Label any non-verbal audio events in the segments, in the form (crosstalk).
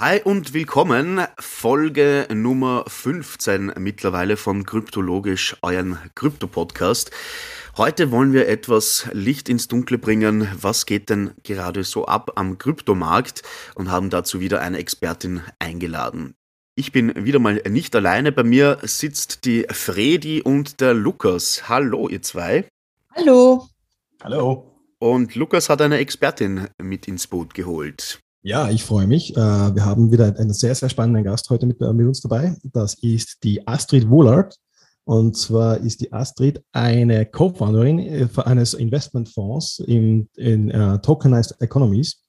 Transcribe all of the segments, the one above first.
Hi und willkommen. Folge Nummer 15 mittlerweile von Kryptologisch, euren Krypto-Podcast. Heute wollen wir etwas Licht ins Dunkle bringen. Was geht denn gerade so ab am Kryptomarkt? Und haben dazu wieder eine Expertin eingeladen. Ich bin wieder mal nicht alleine. Bei mir sitzt die Fredi und der Lukas. Hallo, ihr zwei. Hallo. Hallo. Und Lukas hat eine Expertin mit ins Boot geholt. Ja, ich freue mich. Äh, wir haben wieder einen sehr, sehr spannenden Gast heute mit, äh, mit uns dabei. Das ist die Astrid Wohlert. Und zwar ist die Astrid eine Co-Founderin äh, eines Investmentfonds in, in uh, Tokenized Economies.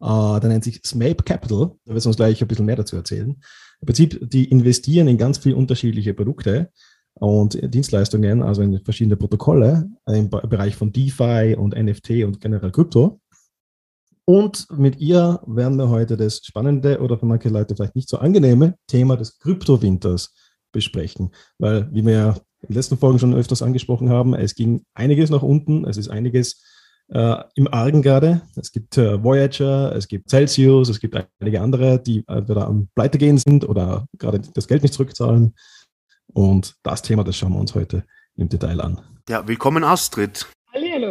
Uh, der nennt sich SMAPE Capital. Da wird sie uns gleich ein bisschen mehr dazu erzählen. Im Prinzip, die investieren in ganz viele unterschiedliche Produkte und Dienstleistungen, also in verschiedene Protokolle im Bereich von DeFi und NFT und generell Krypto. Und mit ihr werden wir heute das spannende oder für manche Leute vielleicht nicht so angenehme Thema des Kryptowinters besprechen. Weil, wie wir ja in den letzten Folgen schon öfters angesprochen haben, es ging einiges nach unten, es ist einiges äh, im Argen gerade. Es gibt äh, Voyager, es gibt Celsius, es gibt einige andere, die entweder am Pleite gehen sind oder gerade das Geld nicht zurückzahlen. Und das Thema, das schauen wir uns heute im Detail an. Ja, willkommen Astrid. Hallo.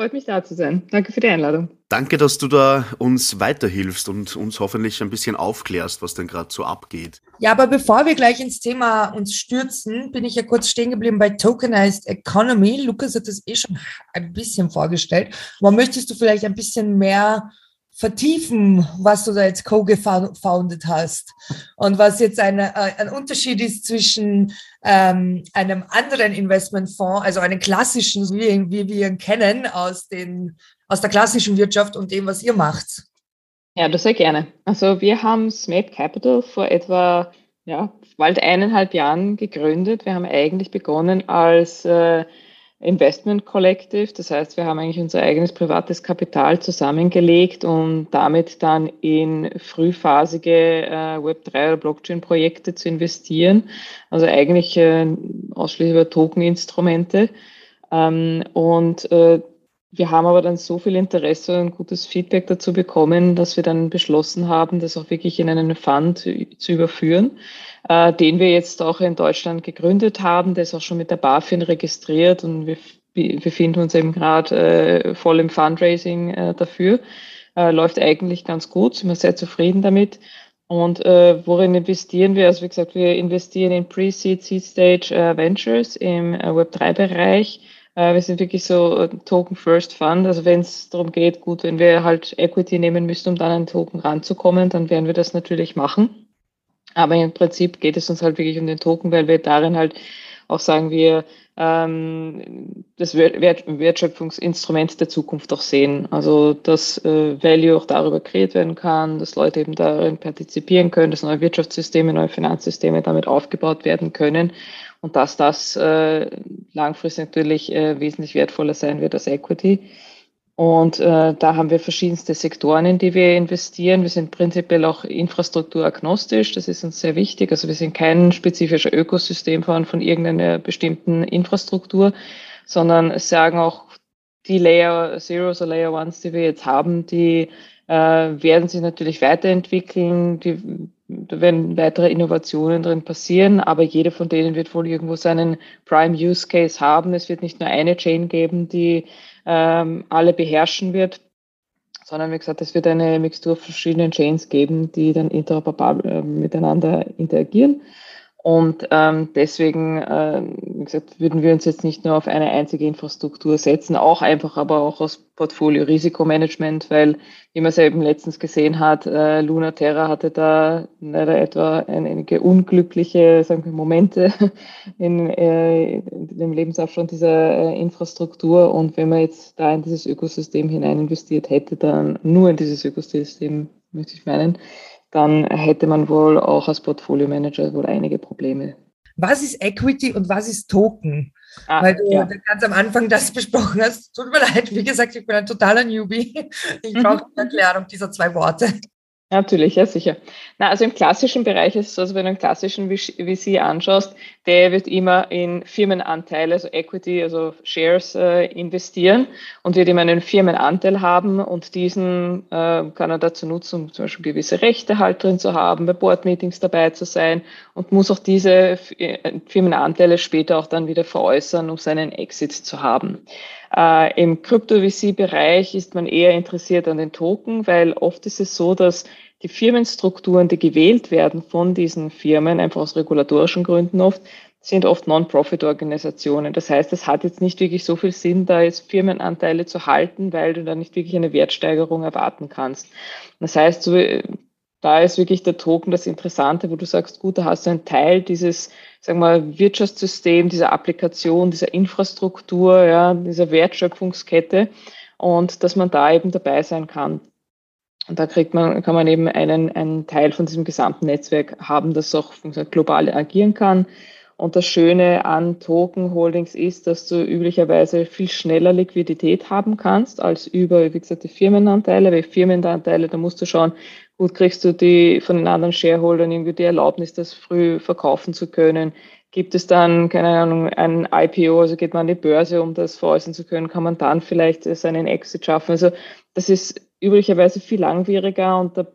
Freut mich da zu sein. Danke für die Einladung. Danke, dass du da uns weiterhilfst und uns hoffentlich ein bisschen aufklärst, was denn gerade so abgeht. Ja, aber bevor wir gleich ins Thema uns stürzen, bin ich ja kurz stehen geblieben bei Tokenized Economy. Lukas hat das eh schon ein bisschen vorgestellt. Aber möchtest du vielleicht ein bisschen mehr vertiefen, was du da jetzt co-gefounded hast und was jetzt eine, äh, ein Unterschied ist zwischen ähm, einem anderen Investmentfonds, also einen klassischen, wie, wie wir ihn kennen aus, den, aus der klassischen Wirtschaft und dem, was ihr macht. Ja, das sehr gerne. Also wir haben SMAP Capital vor etwa ja, bald eineinhalb Jahren gegründet. Wir haben eigentlich begonnen als äh, Investment Collective. Das heißt, wir haben eigentlich unser eigenes privates Kapital zusammengelegt, um damit dann in frühphasige äh, Web3 oder Blockchain-Projekte zu investieren. Also eigentlich äh, ausschließlich über Token-Instrumente. Ähm, und äh, wir haben aber dann so viel Interesse und gutes Feedback dazu bekommen, dass wir dann beschlossen haben, das auch wirklich in einen Fund zu überführen äh, den wir jetzt auch in Deutschland gegründet haben. Der ist auch schon mit der BaFin registriert und wir befinden uns eben gerade äh, voll im Fundraising äh, dafür. Äh, läuft eigentlich ganz gut, sind wir sehr zufrieden damit. Und äh, worin investieren wir? Also wie gesagt, wir investieren in Pre-Seed, Seed-Stage äh, Ventures im äh, Web3-Bereich. Äh, wir sind wirklich so äh, Token First Fund. Also wenn es darum geht, gut, wenn wir halt Equity nehmen müssen, um dann an Token ranzukommen, dann werden wir das natürlich machen. Aber im Prinzip geht es uns halt wirklich um den Token, weil wir darin halt auch sagen, wir ähm, das Wert Wertschöpfungsinstrument der Zukunft auch sehen. Also dass äh, Value auch darüber kreiert werden kann, dass Leute eben darin partizipieren können, dass neue Wirtschaftssysteme, neue Finanzsysteme damit aufgebaut werden können und dass das äh, langfristig natürlich äh, wesentlich wertvoller sein wird als Equity. Und äh, da haben wir verschiedenste Sektoren, in die wir investieren. Wir sind prinzipiell auch infrastrukturagnostisch. Das ist uns sehr wichtig. Also wir sind kein spezifischer Ökosystem von, von irgendeiner bestimmten Infrastruktur, sondern sagen auch, die Layer Zeros oder Layer Ones, die wir jetzt haben, die äh, werden sich natürlich weiterentwickeln. Die, da werden weitere Innovationen drin passieren, aber jede von denen wird wohl irgendwo seinen Prime Use Case haben. Es wird nicht nur eine Chain geben, die ähm, alle beherrschen wird, sondern wie gesagt, es wird eine Mixtur verschiedenen Chains geben, die dann interoperabel äh, miteinander interagieren. Und ähm, deswegen, äh, wie gesagt, würden wir uns jetzt nicht nur auf eine einzige Infrastruktur setzen, auch einfach aber auch aus Portfolio-Risikomanagement, weil, wie man es ja eben letztens gesehen hat, äh, Luna Terra hatte da leider etwa einige unglückliche sagen wir, Momente (laughs) in, äh, in dem Lebensabstand dieser äh, Infrastruktur. Und wenn man jetzt da in dieses Ökosystem hinein investiert hätte, dann nur in dieses Ökosystem, möchte ich meinen, dann hätte man wohl auch als Portfolio-Manager wohl einige Probleme. Was ist Equity und was ist Token? Ah, Weil du ja. ganz am Anfang das (laughs) besprochen hast. Tut mir leid, wie gesagt, ich bin ein totaler Newbie. Ich brauche eine (laughs) Erklärung dieser zwei Worte. Natürlich, ja sicher. Na, also im klassischen Bereich ist es so, also wenn du einen klassischen VC anschaust, der wird immer in Firmenanteile, also Equity, also Shares äh, investieren und wird immer einen Firmenanteil haben und diesen äh, kann er dazu nutzen, um zum Beispiel gewisse Rechte halt drin zu haben, bei Boardmeetings dabei zu sein und muss auch diese äh, Firmenanteile später auch dann wieder veräußern, um seinen Exit zu haben. Äh, Im Krypto-VC-Bereich ist man eher interessiert an den Token, weil oft ist es so, dass die Firmenstrukturen, die gewählt werden von diesen Firmen, einfach aus regulatorischen Gründen oft, sind oft Non-Profit-Organisationen. Das heißt, es hat jetzt nicht wirklich so viel Sinn, da jetzt Firmenanteile zu halten, weil du da nicht wirklich eine Wertsteigerung erwarten kannst. Das heißt, so, da ist wirklich der Token das Interessante, wo du sagst, gut, da hast du einen Teil dieses, sagen wir, Wirtschaftssystem, dieser Applikation, dieser Infrastruktur, ja, dieser Wertschöpfungskette und dass man da eben dabei sein kann. Und da kriegt man, kann man eben einen, einen Teil von diesem gesamten Netzwerk haben, das auch global agieren kann. Und das Schöne an Token Holdings ist, dass du üblicherweise viel schneller Liquidität haben kannst als über, wie gesagt, die Firmenanteile. Weil Firmenanteile, da musst du schauen, gut, kriegst du die von den anderen Shareholdern irgendwie die Erlaubnis, das früh verkaufen zu können. Gibt es dann, keine Ahnung, ein IPO, also geht man an die Börse, um das veräußern zu können, kann man dann vielleicht seinen Exit schaffen. Also das ist üblicherweise viel langwieriger und der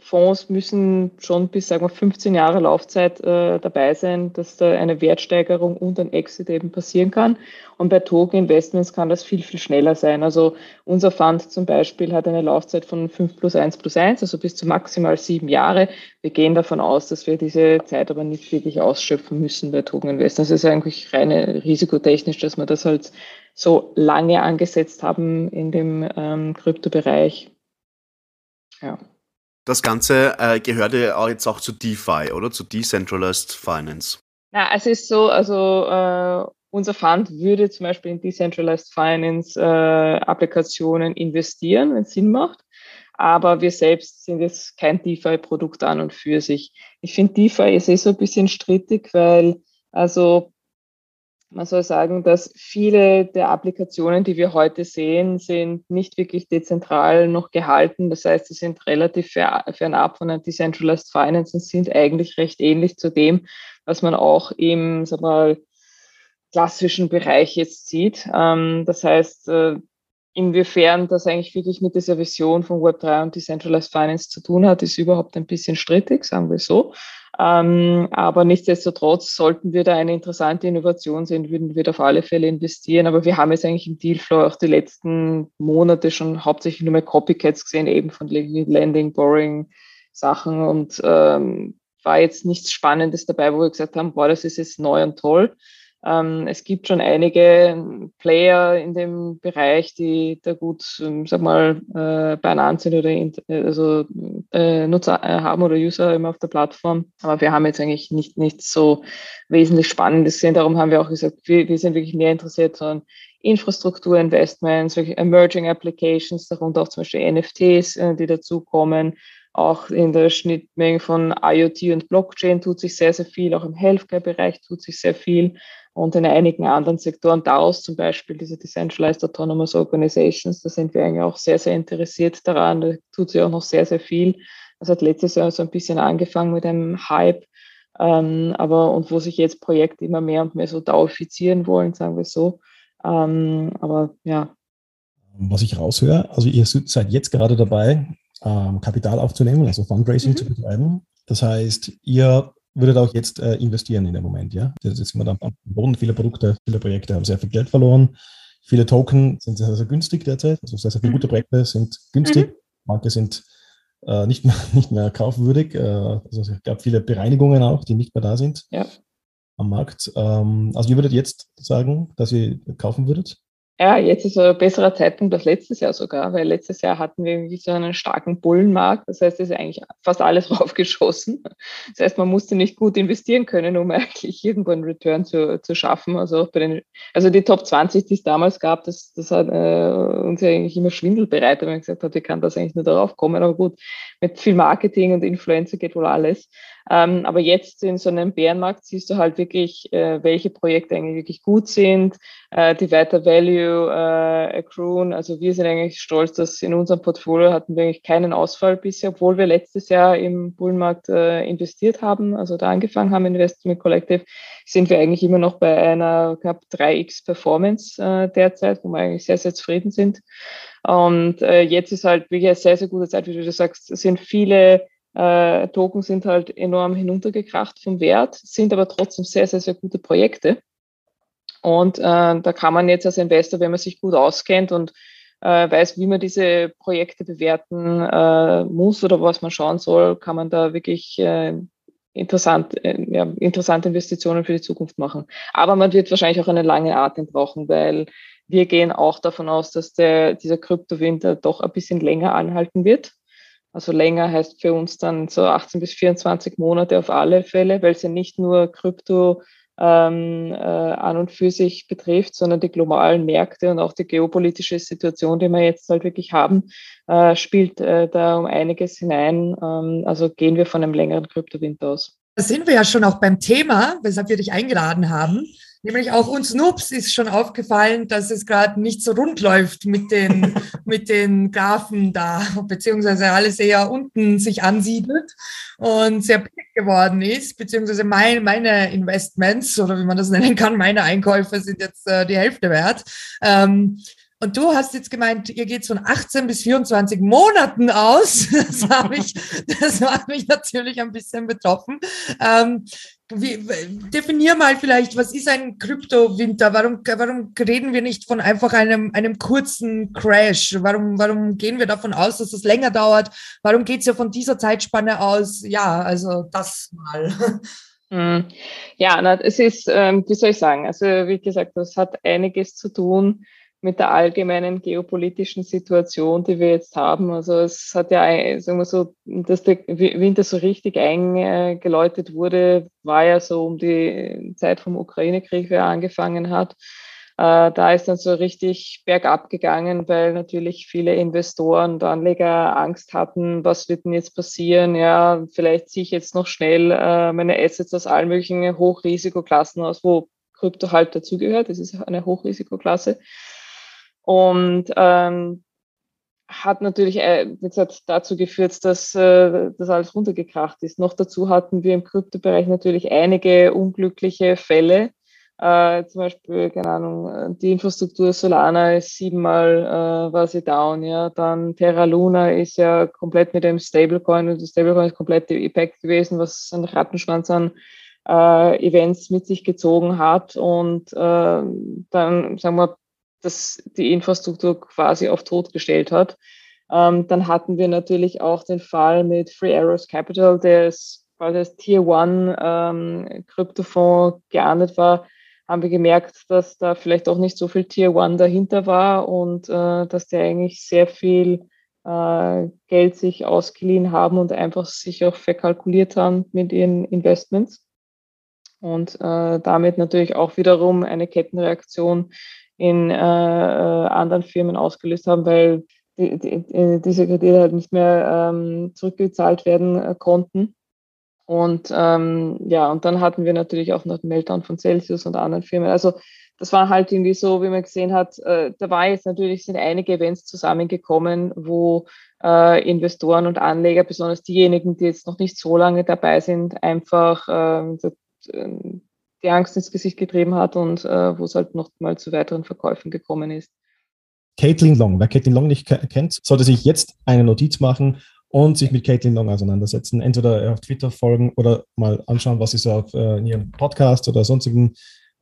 Fonds müssen schon bis, sagen wir, 15 Jahre Laufzeit äh, dabei sein, dass da eine Wertsteigerung und ein Exit eben passieren kann. Und bei Token Investments kann das viel, viel schneller sein. Also unser Fund zum Beispiel hat eine Laufzeit von 5 plus 1 plus 1, also bis zu maximal sieben Jahre. Wir gehen davon aus, dass wir diese Zeit aber nicht wirklich ausschöpfen müssen bei Token Investments. Das ist eigentlich rein risikotechnisch, dass wir das halt so lange angesetzt haben in dem ähm, Kryptobereich. Ja. Das Ganze äh, gehört ja jetzt auch zu DeFi, oder? Zu Decentralized Finance. Na, es ist so, also äh, unser Fund würde zum Beispiel in Decentralized Finance äh, Applikationen investieren, wenn es Sinn macht. Aber wir selbst sind jetzt kein DeFi-Produkt an und für sich. Ich finde, DeFi ist eh so ein bisschen strittig, weil also man soll sagen, dass viele der Applikationen, die wir heute sehen, sind nicht wirklich dezentral noch gehalten. Das heißt, sie sind relativ fernab von einer Decentralized Finance und sind eigentlich recht ähnlich zu dem, was man auch im sag mal, klassischen Bereich jetzt sieht. Ähm, das heißt, äh, inwiefern das eigentlich wirklich mit dieser Vision von Web3 und Decentralized Finance zu tun hat, ist überhaupt ein bisschen strittig, sagen wir so. Ähm, aber nichtsdestotrotz sollten wir da eine interessante Innovation sehen, würden wir da auf alle Fälle investieren. Aber wir haben jetzt eigentlich im Dealflow auch die letzten Monate schon hauptsächlich nur mehr Copycats gesehen, eben von Lending, Borrowing Sachen und ähm, war jetzt nichts Spannendes dabei, wo wir gesagt haben, boah, das ist jetzt neu und toll. Ähm, es gibt schon einige Player in dem Bereich, die da gut, ähm, sag mal, äh, beieinander sind oder also, äh, Nutzer äh, haben oder User immer auf der Plattform. Aber wir haben jetzt eigentlich nicht, nicht so wesentlich Spannendes gesehen. Darum haben wir auch gesagt, wir, wir sind wirklich mehr interessiert an Infrastrukturinvestments, Emerging Applications, darunter auch zum Beispiel NFTs, äh, die dazukommen. Auch in der Schnittmenge von IoT und Blockchain tut sich sehr, sehr viel. Auch im Healthcare-Bereich tut sich sehr viel und in einigen anderen Sektoren, daraus zum Beispiel diese Decentralized Autonomous Organizations, da sind wir eigentlich auch sehr, sehr interessiert daran. Da tut sich auch noch sehr, sehr viel. Das hat letztes Jahr so ein bisschen angefangen mit einem Hype, ähm, aber und wo sich jetzt Projekte immer mehr und mehr so dauifizieren wollen, sagen wir so. Ähm, aber ja. Was ich raushöre, also ihr seid jetzt gerade dabei, ähm, Kapital aufzunehmen, also Fundraising mhm. zu betreiben. Das heißt, ihr würdet auch jetzt äh, investieren in dem Moment, ja? Jetzt sind wir dann am Boden. Viele Produkte, viele Projekte haben sehr viel Geld verloren. Viele Token sind sehr, sehr günstig derzeit. Also sehr, sehr viele gute Projekte sind günstig. Mhm. Manche sind äh, nicht, mehr, (laughs) nicht mehr kaufwürdig. Äh, also es gab viele Bereinigungen auch, die nicht mehr da sind ja. am Markt. Ähm, also ihr würdet jetzt sagen, dass ihr kaufen würdet? Ja, jetzt ist ein besserer Zeitpunkt als letztes Jahr sogar, weil letztes Jahr hatten wir irgendwie so einen starken Bullenmarkt. Das heißt, es ist eigentlich fast alles (laughs) raufgeschossen. Das heißt, man musste nicht gut investieren können, um (laughs) eigentlich irgendwo einen Return zu, zu schaffen. Also auch bei den, also die Top 20, die es damals gab, das, das hat äh, uns ja eigentlich immer schwindelbereit, wenn man gesagt hat, wie kann das eigentlich nur darauf kommen. Aber gut, mit viel Marketing und Influencer geht wohl alles. Ähm, aber jetzt in so einem Bärenmarkt siehst du halt wirklich, äh, welche Projekte eigentlich wirklich gut sind, äh, die weiter Value äh, accruen. Also wir sind eigentlich stolz, dass in unserem Portfolio hatten wir eigentlich keinen Ausfall bisher, obwohl wir letztes Jahr im Bullenmarkt äh, investiert haben, also da angefangen haben, Investment Collective, sind wir eigentlich immer noch bei einer knapp 3x Performance äh, derzeit, wo wir eigentlich sehr, sehr zufrieden sind. Und äh, jetzt ist halt wirklich eine sehr, sehr gute Zeit, wie du sagst, es sind viele äh, Token sind halt enorm hinuntergekracht vom Wert, sind aber trotzdem sehr, sehr, sehr gute Projekte. Und äh, da kann man jetzt als Investor, wenn man sich gut auskennt und äh, weiß, wie man diese Projekte bewerten äh, muss oder was man schauen soll, kann man da wirklich äh, interessant, äh, ja, interessante Investitionen für die Zukunft machen. Aber man wird wahrscheinlich auch eine lange Atem brauchen, weil wir gehen auch davon aus, dass der, dieser Kryptowinter doch ein bisschen länger anhalten wird. Also länger heißt für uns dann so 18 bis 24 Monate auf alle Fälle, weil es ja nicht nur Krypto ähm, äh, an und für sich betrifft, sondern die globalen Märkte und auch die geopolitische Situation, die wir jetzt halt wirklich haben, äh, spielt äh, da um einiges hinein. Ähm, also gehen wir von einem längeren Kryptowinter aus. Da sind wir ja schon auch beim Thema, weshalb wir dich eingeladen haben. Nämlich auch uns Noobs ist schon aufgefallen, dass es gerade nicht so rund läuft mit den, (laughs) mit den Graphen da, beziehungsweise alles eher unten sich ansiedelt und sehr billig geworden ist, beziehungsweise mein, meine Investments oder wie man das (laughs) nennen kann, meine Einkäufe sind jetzt äh, die Hälfte wert. Ähm, und du hast jetzt gemeint, ihr geht von 18 bis 24 Monaten aus. (laughs) Das, habe ich, das hat mich natürlich ein bisschen betroffen. Ähm, wie, definier mal vielleicht, was ist ein Kryptowinter? Warum, warum reden wir nicht von einfach einem, einem kurzen Crash? Warum, warum gehen wir davon aus, dass es länger dauert? Warum geht es ja von dieser Zeitspanne aus? Ja, also das mal. Hm. Ja, na, es ist, ähm, wie soll ich sagen, also wie gesagt, das hat einiges zu tun mit der allgemeinen geopolitischen Situation, die wir jetzt haben. Also es hat ja, sagen wir so, dass der Winter so richtig eingeläutet wurde, war ja so um die Zeit vom Ukraine-Krieg, wer angefangen hat. Äh, da ist dann so richtig bergab gegangen, weil natürlich viele Investoren und Anleger Angst hatten, was wird denn jetzt passieren? Ja, vielleicht ziehe ich jetzt noch schnell äh, meine Assets aus allen möglichen Hochrisikoklassen aus, wo Krypto halt dazugehört. Das ist eine Hochrisikoklasse. Und ähm, hat natürlich äh, gesagt, dazu geführt, dass äh, das alles runtergekracht ist. Noch dazu hatten wir im Kryptobereich natürlich einige unglückliche Fälle. Äh, zum Beispiel, keine Ahnung, die Infrastruktur Solana ist siebenmal äh, war sie down, ja. Dann Terra Luna ist ja komplett mit dem Stablecoin und das Stablecoin ist komplett Impact gewesen, was ein Rattenschwanz an äh, Events mit sich gezogen hat. Und äh, dann, sagen wir, das die Infrastruktur quasi auf tot gestellt hat. Ähm, dann hatten wir natürlich auch den Fall mit Free Arrows Capital, der quasi als Tier One ähm, Kryptofonds geahndet war, haben wir gemerkt, dass da vielleicht auch nicht so viel Tier One dahinter war und äh, dass die eigentlich sehr viel äh, Geld sich ausgeliehen haben und einfach sich auch verkalkuliert haben mit ihren Investments. Und äh, damit natürlich auch wiederum eine Kettenreaktion in äh, äh, anderen Firmen ausgelöst haben, weil die, die, diese Kredite halt nicht mehr ähm, zurückgezahlt werden äh, konnten. Und ähm, ja, und dann hatten wir natürlich auch noch den Meltdown von Celsius und anderen Firmen. Also das war halt irgendwie so, wie man gesehen hat, äh, da war jetzt natürlich sind einige Events zusammengekommen, wo äh, Investoren und Anleger, besonders diejenigen, die jetzt noch nicht so lange dabei sind, einfach äh, die Angst ins Gesicht getrieben hat und äh, wo es halt noch mal zu weiteren Verkäufen gekommen ist. Caitlin Long. Wer Caitlin Long nicht kennt, sollte sich jetzt eine Notiz machen und sich mit Caitlin Long auseinandersetzen. Entweder auf Twitter folgen oder mal anschauen, was sie so auf äh, in ihrem Podcast oder sonstigen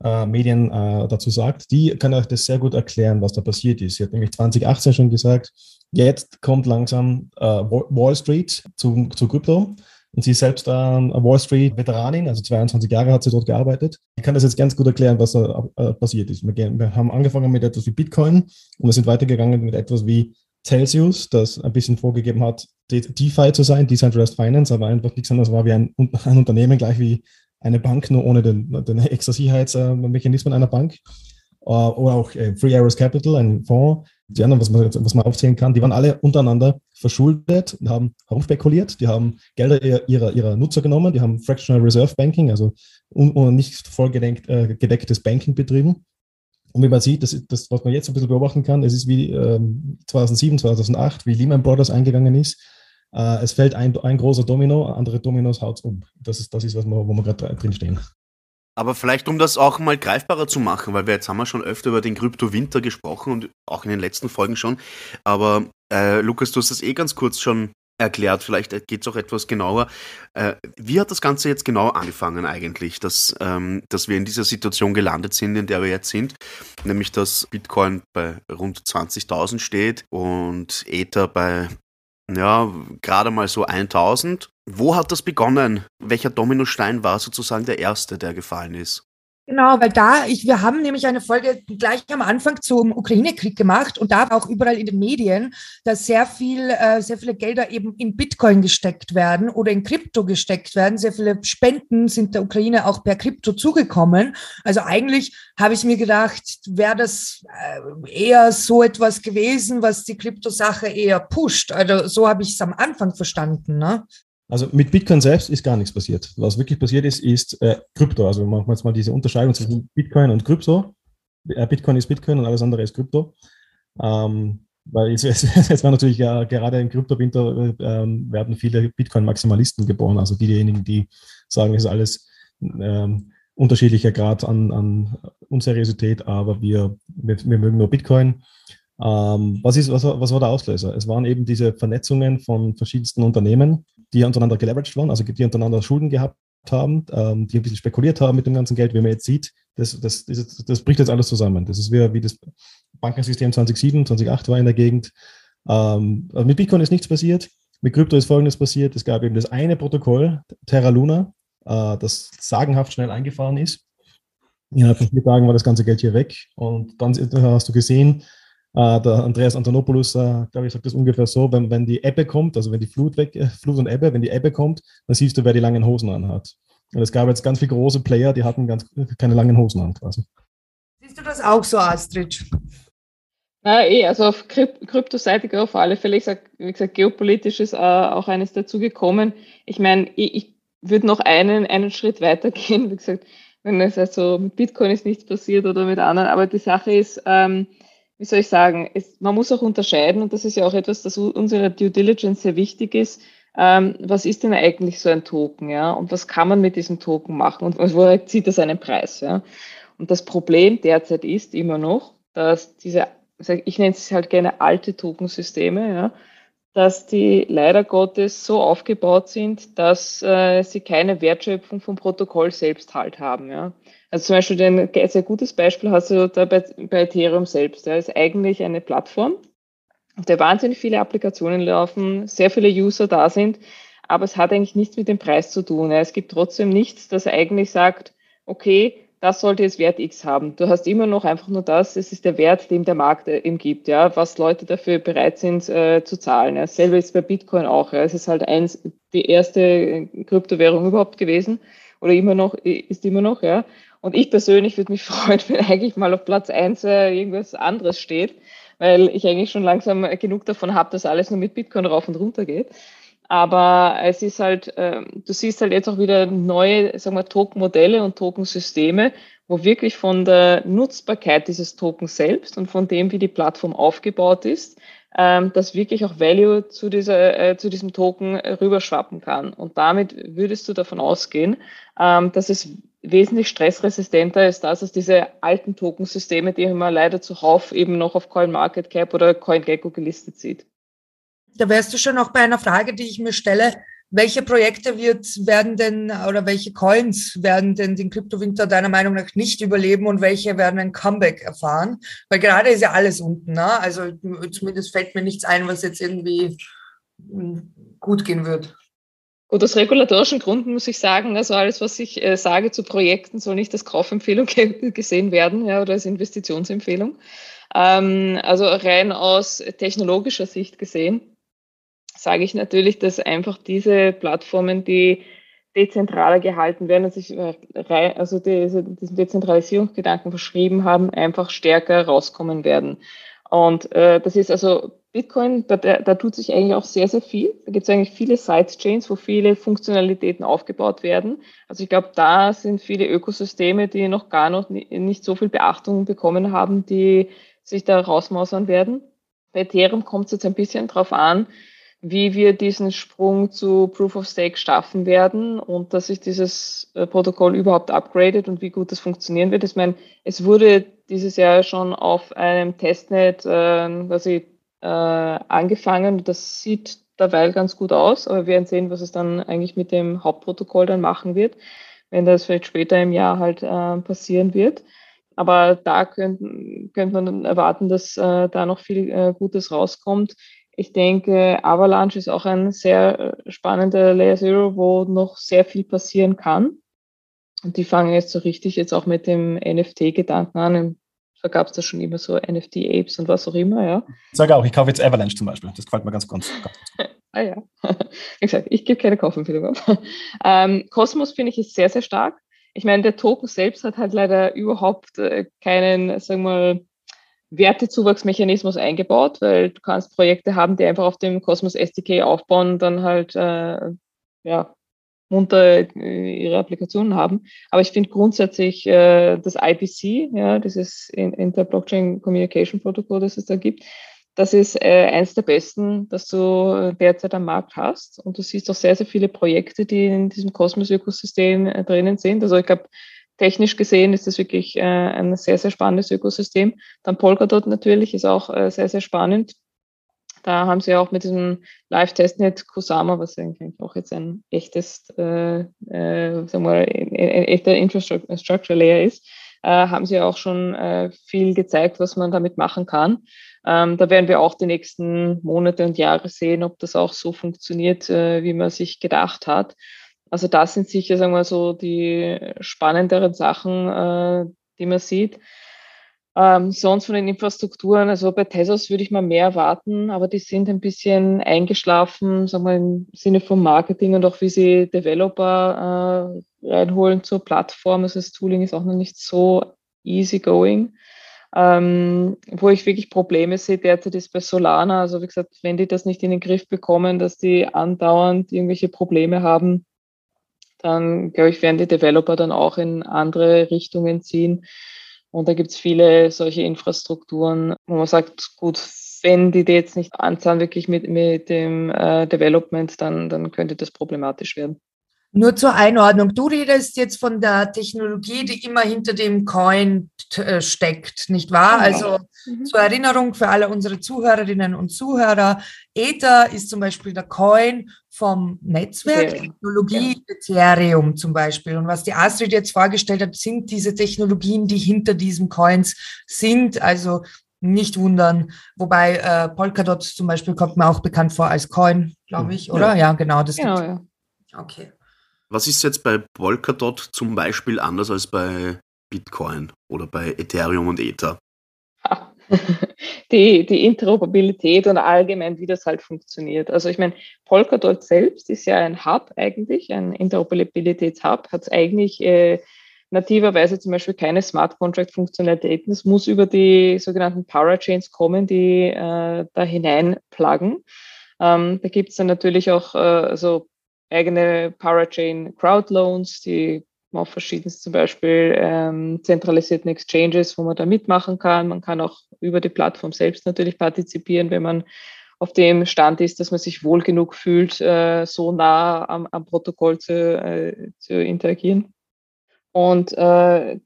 äh, Medien äh, dazu sagt. Die kann euch das sehr gut erklären, was da passiert ist. Sie hat nämlich 2018 schon gesagt, jetzt kommt langsam äh, Wall Street zu, zu Krypto. Und sie ist selbst ähm, Wall Street-Veteranin, also 22 Jahre hat sie dort gearbeitet. Ich kann das jetzt ganz gut erklären, was da äh, passiert ist. Wir, haben angefangen mit etwas wie Bitcoin und wir sind weitergegangen mit etwas wie Celsius, das ein bisschen vorgegeben hat, DeFi zu sein, Decentralized Finance, aber einfach nichts anderes war wie ein, ein Unternehmen, gleich wie eine Bank, nur ohne den, den extra Sicherheitsmechanismen einer Bank. Uh, oder auch äh, Free Arrows Capital, ein Fonds, die anderen, was man, was man aufzählen kann, die waren alle untereinander verschuldet, haben herumspekuliert, die haben Gelder ihrer, ihrer Nutzer genommen, die haben Fractional Reserve Banking, also un, un nicht voll gedeckt, äh, Banking betrieben. Und wie man sieht, das, das, was man jetzt ein bisschen beobachten kann, es ist wie ähm, 2007, 2008, wie Lehman Brothers eingegangen ist. Äh, es fällt ein, ein großer Domino, andere Dominos haut es um. Das ist, das ist was wir, wo wir gerade drin stehen. Aber vielleicht, um das auch mal greifbarer zu machen, weil wir jetzt haben wir schon öfter über den Krypto-Winter gesprochen und auch in den letzten Folgen schon. Aber äh, Lukas, du hast das eh ganz kurz schon erklärt. Vielleicht geht es auch etwas genauer. Äh, wie hat das Ganze jetzt genau angefangen eigentlich, dass, ähm, dass wir in dieser Situation gelandet sind, in der wir jetzt sind? Nämlich, dass Bitcoin bei rund 20.000 steht und Ether bei ja, gerade mal so 1000. Wo hat das begonnen? Welcher Dominostein war sozusagen der erste, der gefallen ist? Genau, weil da, ich, wir haben nämlich eine Folge gleich am Anfang zum Ukraine-Krieg gemacht und da auch überall in den Medien, dass sehr viel, äh, sehr viele Gelder eben in Bitcoin gesteckt werden oder in Krypto gesteckt werden. Sehr viele Spenden sind der Ukraine auch per Krypto zugekommen. Also eigentlich habe ich mir gedacht, wäre das äh, eher so etwas gewesen, was die Kryptosache eher pusht. Also so habe ich es am Anfang verstanden. Ne? Also mit Bitcoin selbst ist gar nichts passiert. Was wirklich passiert ist, ist äh, Krypto. Also machen wir jetzt mal diese Unterscheidung zwischen Bitcoin und Krypto. Äh, Bitcoin ist Bitcoin und alles andere ist Krypto. Ähm, weil jetzt, jetzt (laughs) war natürlich ja, gerade im Krypto-Winter ähm, werden viele Bitcoin-Maximalisten geboren, also diejenigen, die sagen, es ist alles ähm, unterschiedlicher Grad an, an Unseriosität, aber wir, wir, wir mögen nur Bitcoin. Ähm, was, ist, was, was war der Auslöser? Es waren eben diese Vernetzungen von verschiedensten Unternehmen, die untereinander geleveraged waren, also die untereinander Schulden gehabt haben, ähm, die ein bisschen spekuliert haben mit dem ganzen Geld, wie man jetzt sieht. Das, das, das, das bricht jetzt alles zusammen. Das ist wie, wie das Bankensystem 2007, 2008 war in der Gegend. Ähm, also mit Bitcoin ist nichts passiert. Mit Krypto ist Folgendes passiert. Es gab eben das eine Protokoll, Terra Luna, äh, das sagenhaft schnell eingefahren ist. Innerhalb von vier Tagen war das ganze Geld hier weg. Und dann hast du gesehen, Uh, der Andreas Antonopoulos, uh, glaube ich, sagt das ungefähr so, wenn, wenn die Ebbe kommt, also wenn die Flut weg, äh, Flut und Ebbe, wenn die Ebbe kommt, dann siehst du, wer die langen Hosen anhat. Und es gab jetzt ganz viele große Player, die hatten ganz keine langen Hosen an quasi. Siehst du das auch so, Astrid? Na, eh, also auf Kryp Kryptoseitig auf alle Fälle. Ich sag, wie gesagt, geopolitisch ist äh, auch eines dazugekommen. Ich meine, ich, ich würde noch einen, einen Schritt weiter gehen. Wie gesagt, wenn es also mit Bitcoin ist nichts passiert oder mit anderen, aber die Sache ist, ähm, wie soll ich sagen, es, man muss auch unterscheiden, und das ist ja auch etwas, das unserer Due Diligence sehr wichtig ist, ähm, was ist denn eigentlich so ein Token, ja, und was kann man mit diesem Token machen und woher zieht das einen Preis, ja. Und das Problem derzeit ist immer noch, dass diese, ich nenne es halt gerne alte Tokensysteme, ja, dass die leider Gottes so aufgebaut sind, dass äh, sie keine Wertschöpfung vom Protokoll selbst halt haben. Ja. Also zum Beispiel ein sehr gutes Beispiel hast du da bei, bei Ethereum selbst. Ja, ist eigentlich eine Plattform, auf der wahnsinnig viele Applikationen laufen, sehr viele User da sind, aber es hat eigentlich nichts mit dem Preis zu tun. Es gibt trotzdem nichts, das eigentlich sagt, okay, das sollte jetzt Wert X haben. Du hast immer noch einfach nur das, es ist der Wert, den der Markt äh, ihm gibt, ja, was Leute dafür bereit sind äh, zu zahlen. Ja. Selber ist bei Bitcoin auch. Ja. Es ist halt eins, die erste Kryptowährung überhaupt gewesen oder immer noch, ist immer noch, ja. Und ich persönlich würde mich (laughs) freuen, wenn eigentlich mal auf Platz eins äh, irgendwas anderes steht, weil ich eigentlich schon langsam genug davon habe, dass alles nur mit Bitcoin rauf und runter geht. Aber es ist halt, äh, du siehst halt jetzt auch wieder neue, sagen wir, Token-Modelle und Token-Systeme, wo wirklich von der Nutzbarkeit dieses Tokens selbst und von dem, wie die Plattform aufgebaut ist, ähm, dass wirklich auch Value zu, dieser, äh, zu diesem Token rüberschwappen kann. Und damit würdest du davon ausgehen, ähm, dass es wesentlich stressresistenter ist das als diese alten Tokensysteme, die man leider zuhauf eben noch auf CoinMarketCap oder CoinGecko gelistet sieht. Da wärst du schon auch bei einer Frage, die ich mir stelle. Welche Projekte wird, werden denn oder welche Coins werden denn den Kryptowinter deiner Meinung nach nicht überleben und welche werden ein Comeback erfahren? Weil gerade ist ja alles unten, ne? Also zumindest fällt mir nichts ein, was jetzt irgendwie hm, gut gehen wird. Und aus regulatorischen Gründen muss ich sagen, also alles, was ich äh, sage zu Projekten, soll nicht als Kaufempfehlung (laughs) gesehen werden ja, oder als Investitionsempfehlung. Ähm, also rein aus technologischer Sicht gesehen sage ich natürlich, dass einfach diese Plattformen, die dezentraler gehalten werden und sich äh, also diese, diesen Dezentralisierungsgedanken verschrieben haben, einfach stärker rauskommen werden. Und äh, das ist also Bitcoin, da, da, tut sich eigentlich auch sehr, sehr viel. Da gibt es eigentlich viele Sidechains, wo viele Funktionalitäten aufgebaut werden. Also ich glaube, da sind viele Ökosysteme, die noch gar noch nicht so viel Beachtung bekommen haben, die sich da rausmausern werden. Bei Ethereum kommt es jetzt ein bisschen drauf an, wie wir diesen Sprung zu Proof of Stake schaffen werden und dass sich dieses äh, Protokoll überhaupt upgradet und wie gut das funktionieren wird. Ich meine, es wurde dieses Jahr schon auf einem Testnet äh, quasi äh, angefangen. Das sieht derweil ganz gut aus, aber wir werden sehen, was es dann eigentlich mit dem Hauptprotokoll dann machen wird, wenn das vielleicht später im Jahr halt äh, passieren wird. Aber da könnte könnt man erwarten, dass äh, da noch viel äh, Gutes rauskommt. Ich denke, Avalanche ist auch ein sehr äh, spannender Layer Zero, wo noch sehr viel passieren kann. Und die fangen jetzt so richtig jetzt auch mit dem NFT-Gedanken an. Da gab es da schon immer so NFT-Apes und was auch immer, ja. Ich sage auch, ich kaufe jetzt Avalanche zum Beispiel. Das gefällt mir ganz, ganz, ganz gut. (laughs) ah ja. (laughs) Wie gesagt, ich gebe keine Kaufempfehlung ab. (laughs) Ähm, Cosmos finde ich ist sehr, sehr stark. Ich meine, der Token selbst hat halt leider überhaupt äh, keinen, sagen wir mal, Wertezuwachsmechanismus eingebaut, weil du kannst Projekte haben, die einfach auf dem Cosmos SDK aufbauen dann halt äh, ja, munter äh, ihre Applikationen haben. Aber ich finde grundsätzlich äh, das IPC, ja, dieses Inter-Blockchain Communication Protocol, das es da gibt, das ist äh, eins der besten, das du derzeit am Markt hast. Und du siehst auch sehr, sehr viele Projekte, die in diesem Cosmos-Ökosystem äh, drinnen sind. Also ich glaube, technisch gesehen ist das wirklich äh, ein sehr, sehr spannendes Ökosystem. Dann Polkadot natürlich ist auch äh, sehr, sehr spannend. Da haben sie auch mit diesem Live-Testnet Kusama, was eigentlich auch jetzt ein echtes, äh, äh, sagen wir, ein, ein echter Infrastructure Layer ist, äh, haben sie auch schon äh, viel gezeigt, was man damit machen kann. Ähm, da werden wir auch die nächsten Monate und Jahre sehen, ob das auch so funktioniert, äh, wie man sich gedacht hat. Also das sind sicher, sagen wir so, die spannenderen Sachen, äh, die man sieht. Ähm, sonst von den Infrastrukturen, also bei Tesos würde ich mal mehr erwarten, aber die sind ein bisschen eingeschlafen, sagen wir im Sinne vom Marketing und auch wie sie Developer äh, reinholen zur Plattform. Also das Tooling ist auch noch nicht so easy going. Ähm, wo ich wirklich Probleme sehe derzeit ist bei Solana. Also wie gesagt, wenn die das nicht in den Griff bekommen, dass die andauernd irgendwelche Probleme haben, dann glaube ich, werden die Developer dann auch in andere Richtungen ziehen. Und da gibt es viele solche Infrastrukturen, wo man sagt, gut, wenn die, die jetzt nicht anzahlen, wirklich mit, mit dem äh, Development, dann, dann könnte das problematisch werden. Nur zur Einordnung, du redest jetzt von der Technologie, die immer hinter dem Coin äh, steckt, nicht wahr? Genau. Also mhm. zur Erinnerung für alle unsere Zuhörerinnen und Zuhörer, Ether ist zum Beispiel der Coin vom Netzwerk, Technologie ja. Ethereum zum Beispiel. Und was die Astrid jetzt vorgestellt hat, sind diese Technologien, die hinter diesen Coins sind. Also nicht wundern. Wobei äh, Polkadot zum Beispiel kommt mir auch bekannt vor als Coin, glaube mhm. ich, oder? Ja, ja genau. Das genau, ja. Okay. Was ist jetzt bei Polkadot zum Beispiel anders als bei Bitcoin oder bei Ethereum und Ether? (laughs) Die, die Interoperabilität und allgemein, wie das halt funktioniert. Also ich meine, Polkadot selbst ist ja ein Hub eigentlich, ein Interoperabilitätshub, hat eigentlich äh, nativerweise zum Beispiel keine Smart Contract Funktionalitäten. Es muss über die sogenannten Parachains kommen, die äh, da hinein pluggen. Ähm, da gibt es dann natürlich auch äh, also eigene Parachain Crowdloans, die auf verschiedensten zum Beispiel ähm, zentralisierten Exchanges, wo man da mitmachen kann. Man kann auch über die Plattform selbst natürlich partizipieren, wenn man auf dem Stand ist, dass man sich wohl genug fühlt, äh, so nah am, am Protokoll zu, äh, zu interagieren. Und äh,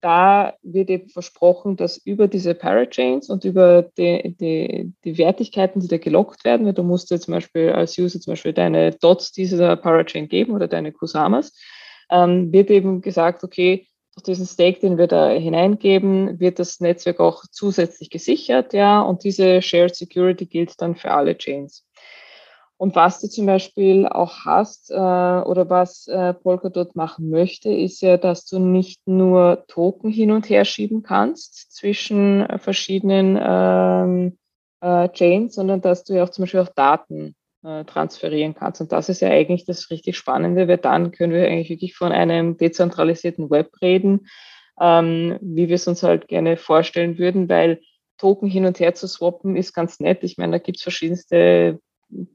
da wird eben versprochen, dass über diese Parachains und über die, die, die Wertigkeiten, die da gelockt werden, weil du musst dir zum Beispiel als User zum Beispiel deine Dots dieser Parachain geben oder deine Kusamas, ähm, wird eben gesagt, okay, durch diesen Stake, den wir da hineingeben, wird das Netzwerk auch zusätzlich gesichert, ja, und diese Shared Security gilt dann für alle Chains. Und was du zum Beispiel auch hast äh, oder was äh, Polkadot machen möchte, ist ja, dass du nicht nur Token hin und her schieben kannst zwischen äh, verschiedenen ähm, äh, Chains, sondern dass du ja auch zum Beispiel auch Daten äh, transferieren kannst. Und das ist ja eigentlich das richtig Spannende, weil dann können wir eigentlich wirklich von einem dezentralisierten Web reden, ähm, wie wir es uns halt gerne vorstellen würden, weil Token hin und her zu swappen, ist ganz nett. Ich meine, da gibt es verschiedenste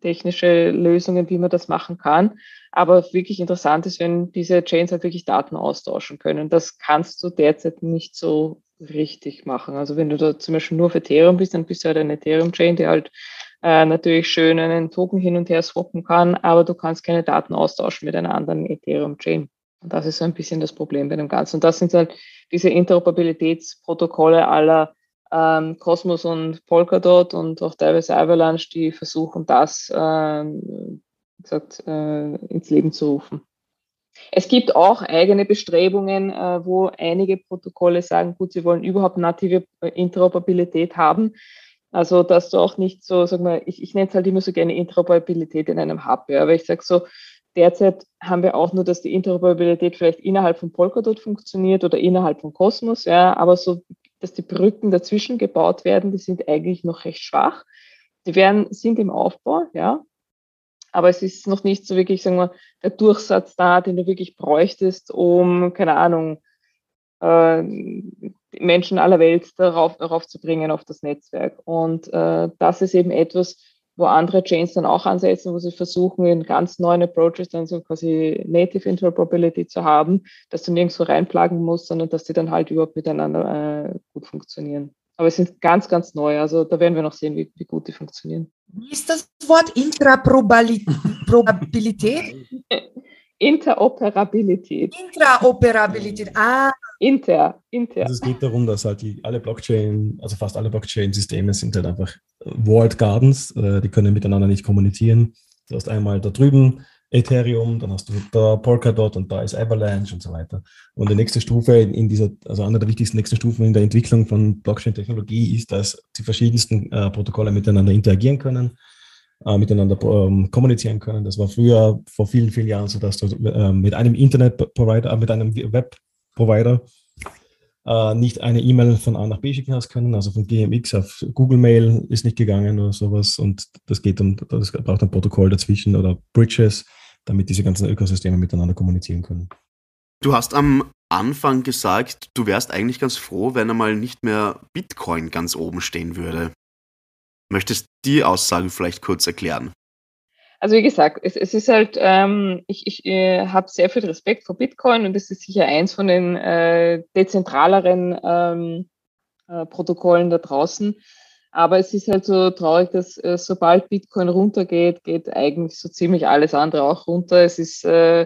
technische Lösungen, wie man das machen kann. Aber wirklich interessant ist, wenn diese Chains halt wirklich Daten austauschen können. Das kannst du derzeit nicht so richtig machen. Also wenn du da zum Beispiel nur auf Ethereum bist, dann bist du halt eine Ethereum-Chain, die halt äh, natürlich schön einen Token hin und her swappen kann, aber du kannst keine Daten austauschen mit einer anderen Ethereum-Chain. Und das ist so ein bisschen das Problem bei dem Ganzen. Und das sind halt diese Interoperabilitätsprotokolle aller ähm, Cosmos und Polkadot und auch teilweise Avalanche, die versuchen, das ähm, gesagt, äh, ins Leben zu rufen. Es gibt auch eigene Bestrebungen, äh, wo einige Protokolle sagen, gut, sie wollen überhaupt native äh, Interoperabilität haben. Also, dass du auch nicht so, sag mal, ich, ich nenne es halt immer so gerne Interoperabilität in einem Hub, ja, aber ich sage so, derzeit haben wir auch nur, dass die Interoperabilität vielleicht innerhalb von Polkadot funktioniert oder innerhalb von Cosmos, ja, aber so dass die Brücken dazwischen gebaut werden, die sind eigentlich noch recht schwach. Die werden, sind im Aufbau, ja. Aber es ist noch nicht so wirklich, sagen wir, der Durchsatz da, den du wirklich bräuchtest, um, keine Ahnung, Menschen aller Welt darauf, darauf zu bringen, auf das Netzwerk. Und äh, das ist eben etwas, wo andere Chains dann auch ansetzen, wo sie versuchen, in ganz neuen Approaches dann so quasi Native Interoperability zu haben, dass du nirgendwo reinplagen musst, sondern dass die dann halt überhaupt miteinander äh, gut funktionieren. Aber es sind ganz, ganz neu. Also da werden wir noch sehen, wie, wie gut die funktionieren. Wie ist das Wort Intraprobabilität? (laughs) Interoperabilität. Intraoperabilität. Ah. Inter, inter. Also es geht darum, dass halt die, alle Blockchain, also fast alle Blockchain-Systeme sind halt einfach Walled Gardens, äh, die können miteinander nicht kommunizieren. Du hast einmal da drüben Ethereum, dann hast du da Polkadot und da ist Avalanche und so weiter. Und die nächste Stufe in dieser, also eine der wichtigsten nächsten Stufen in der Entwicklung von Blockchain-Technologie ist, dass die verschiedensten äh, Protokolle miteinander interagieren können äh, miteinander ähm, kommunizieren können. Das war früher vor vielen, vielen Jahren so, dass du äh, mit einem Internet-Provider, mit einem Web-Provider äh, nicht eine E-Mail von A nach B schicken hast können, also von GMX auf Google Mail ist nicht gegangen oder sowas und das geht dann, das braucht ein Protokoll dazwischen oder Bridges, damit diese ganzen Ökosysteme miteinander kommunizieren können. Du hast am Anfang gesagt, du wärst eigentlich ganz froh, wenn einmal nicht mehr Bitcoin ganz oben stehen würde. Möchtest die Aussage vielleicht kurz erklären? Also wie gesagt, es, es ist halt, ähm, ich, ich äh, habe sehr viel Respekt vor Bitcoin und es ist sicher eins von den äh, dezentraleren ähm, äh, Protokollen da draußen. Aber es ist halt so traurig, dass äh, sobald Bitcoin runtergeht, geht eigentlich so ziemlich alles andere auch runter. Es ist äh,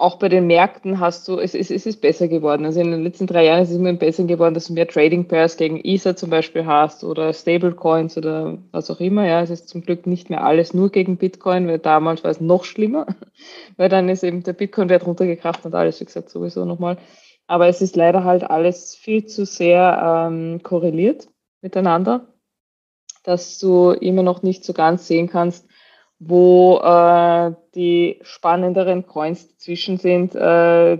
auch bei den Märkten hast du, es, es, es ist besser geworden. Also in den letzten drei Jahren ist es immer besser geworden, dass du mehr Trading Pairs gegen Ether zum Beispiel hast oder Stablecoins oder was auch immer. Ja, es ist zum Glück nicht mehr alles nur gegen Bitcoin, weil damals war es noch schlimmer, (laughs) weil dann ist eben der Bitcoin-Wert runtergekracht und alles, wie gesagt, sowieso nochmal. Aber es ist leider halt alles viel zu sehr ähm, korreliert miteinander, dass du immer noch nicht so ganz sehen kannst, wo äh, die spannenderen Coins dazwischen sind, äh,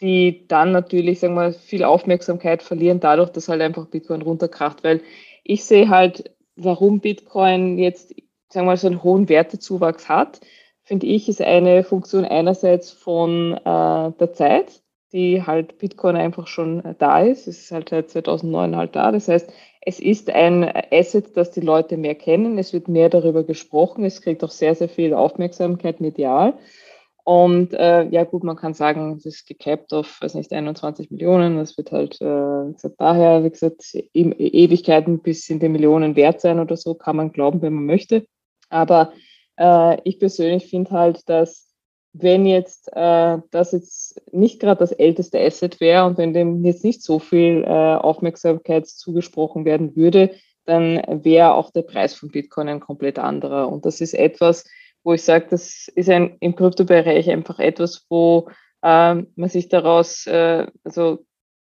die dann natürlich, sagen wir, viel Aufmerksamkeit verlieren, dadurch, dass halt einfach Bitcoin runterkracht. Weil ich sehe halt, warum Bitcoin jetzt, sagen wir so einen hohen Wertezuwachs hat, finde ich, ist eine Funktion einerseits von äh, der Zeit, die halt Bitcoin einfach schon da ist. Es ist halt seit 2009 halt da. Das heißt, es ist ein Asset, das die Leute mehr kennen. Es wird mehr darüber gesprochen. Es kriegt auch sehr, sehr viel Aufmerksamkeit medial. Und äh, ja gut, man kann sagen, es ist gecapped auf, weiß nicht, 21 Millionen. Das wird halt äh, gesagt, daher, wie gesagt, Ewigkeiten bis in die Millionen wert sein oder so, kann man glauben, wenn man möchte. Aber äh, ich persönlich finde halt, dass wenn jetzt äh, das jetzt nicht gerade das älteste Asset wäre und wenn dem jetzt nicht so viel äh, Aufmerksamkeit zugesprochen werden würde, dann wäre auch der Preis von Bitcoin ein komplett anderer. Und das ist etwas, wo ich sage, das ist ein, im Kryptobereich einfach etwas, wo äh, man sich daraus äh, also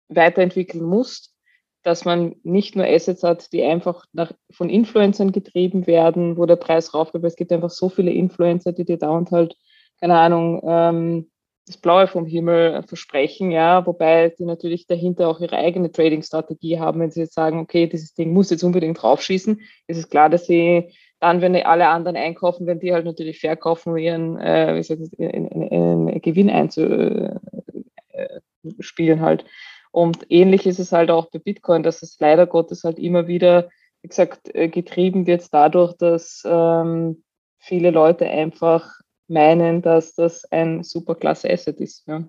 weiterentwickeln muss, dass man nicht nur Assets hat, die einfach nach, von Influencern getrieben werden, wo der Preis raufgeht. Es gibt einfach so viele Influencer, die dir dauernd halt keine Ahnung, ähm, das Blaue vom Himmel versprechen, ja, wobei die natürlich dahinter auch ihre eigene Trading-Strategie haben, wenn sie jetzt sagen, okay, dieses Ding muss jetzt unbedingt draufschießen, ist es klar, dass sie dann, wenn alle anderen einkaufen, wenn die halt natürlich verkaufen, ihren, äh, wie sagt, ihren, ihren Gewinn einzuspielen halt. Und ähnlich ist es halt auch bei Bitcoin, dass es leider Gottes halt immer wieder, wie gesagt, äh, getrieben wird dadurch, dass ähm, viele Leute einfach meinen, dass das ein super klasse Asset ist. Ja.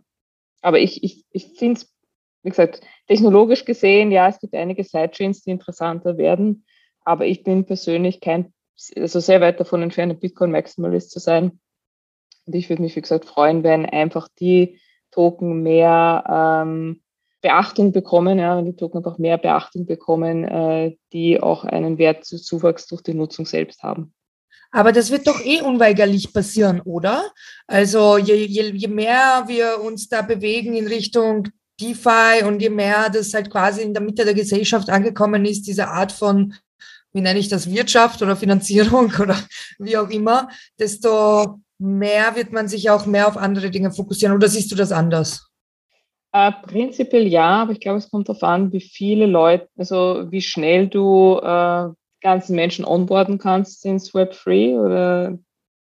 Aber ich, ich, ich finde es, wie gesagt, technologisch gesehen, ja, es gibt einige Sidechains, die interessanter werden, aber ich bin persönlich kein, also sehr weit davon entfernt, Bitcoin-Maximalist zu sein. Und ich würde mich, wie gesagt, freuen, wenn einfach die Token mehr ähm, Beachtung bekommen, ja, wenn die Token einfach mehr Beachtung bekommen, äh, die auch einen Wertzuwachs durch die Nutzung selbst haben. Aber das wird doch eh unweigerlich passieren, oder? Also je, je, je mehr wir uns da bewegen in Richtung DeFi und je mehr das halt quasi in der Mitte der Gesellschaft angekommen ist, diese Art von, wie nenne ich das, Wirtschaft oder Finanzierung (laughs) oder wie auch immer, desto mehr wird man sich auch mehr auf andere Dinge fokussieren. Oder siehst du das anders? Äh, prinzipiell ja, aber ich glaube, es kommt darauf an, wie viele Leute, also wie schnell du äh, ganzen Menschen onboarden kannst ins Web3 oder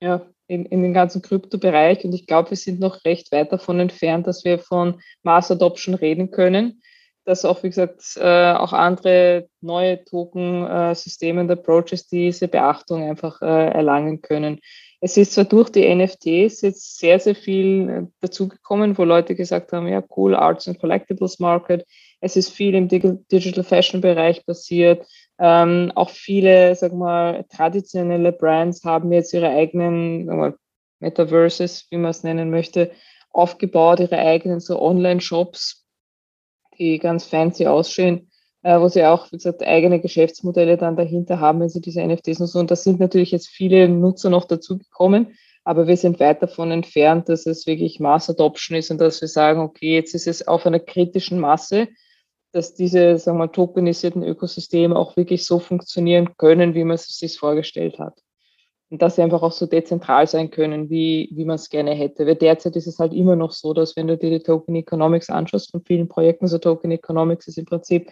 ja, in, in den ganzen Kryptobereich. Und ich glaube, wir sind noch recht weit davon entfernt, dass wir von Mass Adoption reden können. Dass auch, wie gesagt, äh, auch andere neue Token-Systeme und Approaches diese Beachtung einfach äh, erlangen können. Es ist zwar durch die NFTs jetzt sehr, sehr viel äh, dazugekommen, wo Leute gesagt haben, ja, cool, Arts and Collectibles Market. Es ist viel im Digital Fashion Bereich passiert. Ähm, auch viele, sag mal, traditionelle Brands haben jetzt ihre eigenen mal, Metaverses, wie man es nennen möchte, aufgebaut, ihre eigenen so Online-Shops, die ganz fancy aussehen, äh, wo sie auch, wie gesagt, eigene Geschäftsmodelle dann dahinter haben, wenn sie diese NFTs und so. Und da sind natürlich jetzt viele Nutzer noch dazugekommen, aber wir sind weit davon entfernt, dass es wirklich Mass Adoption ist und dass wir sagen, okay, jetzt ist es auf einer kritischen Masse dass diese sagen wir, tokenisierten Ökosysteme auch wirklich so funktionieren können, wie man es sich vorgestellt hat. Und dass sie einfach auch so dezentral sein können, wie, wie man es gerne hätte. Weil derzeit ist es halt immer noch so, dass wenn du dir die Token Economics anschaust von vielen Projekten, so Token Economics ist im Prinzip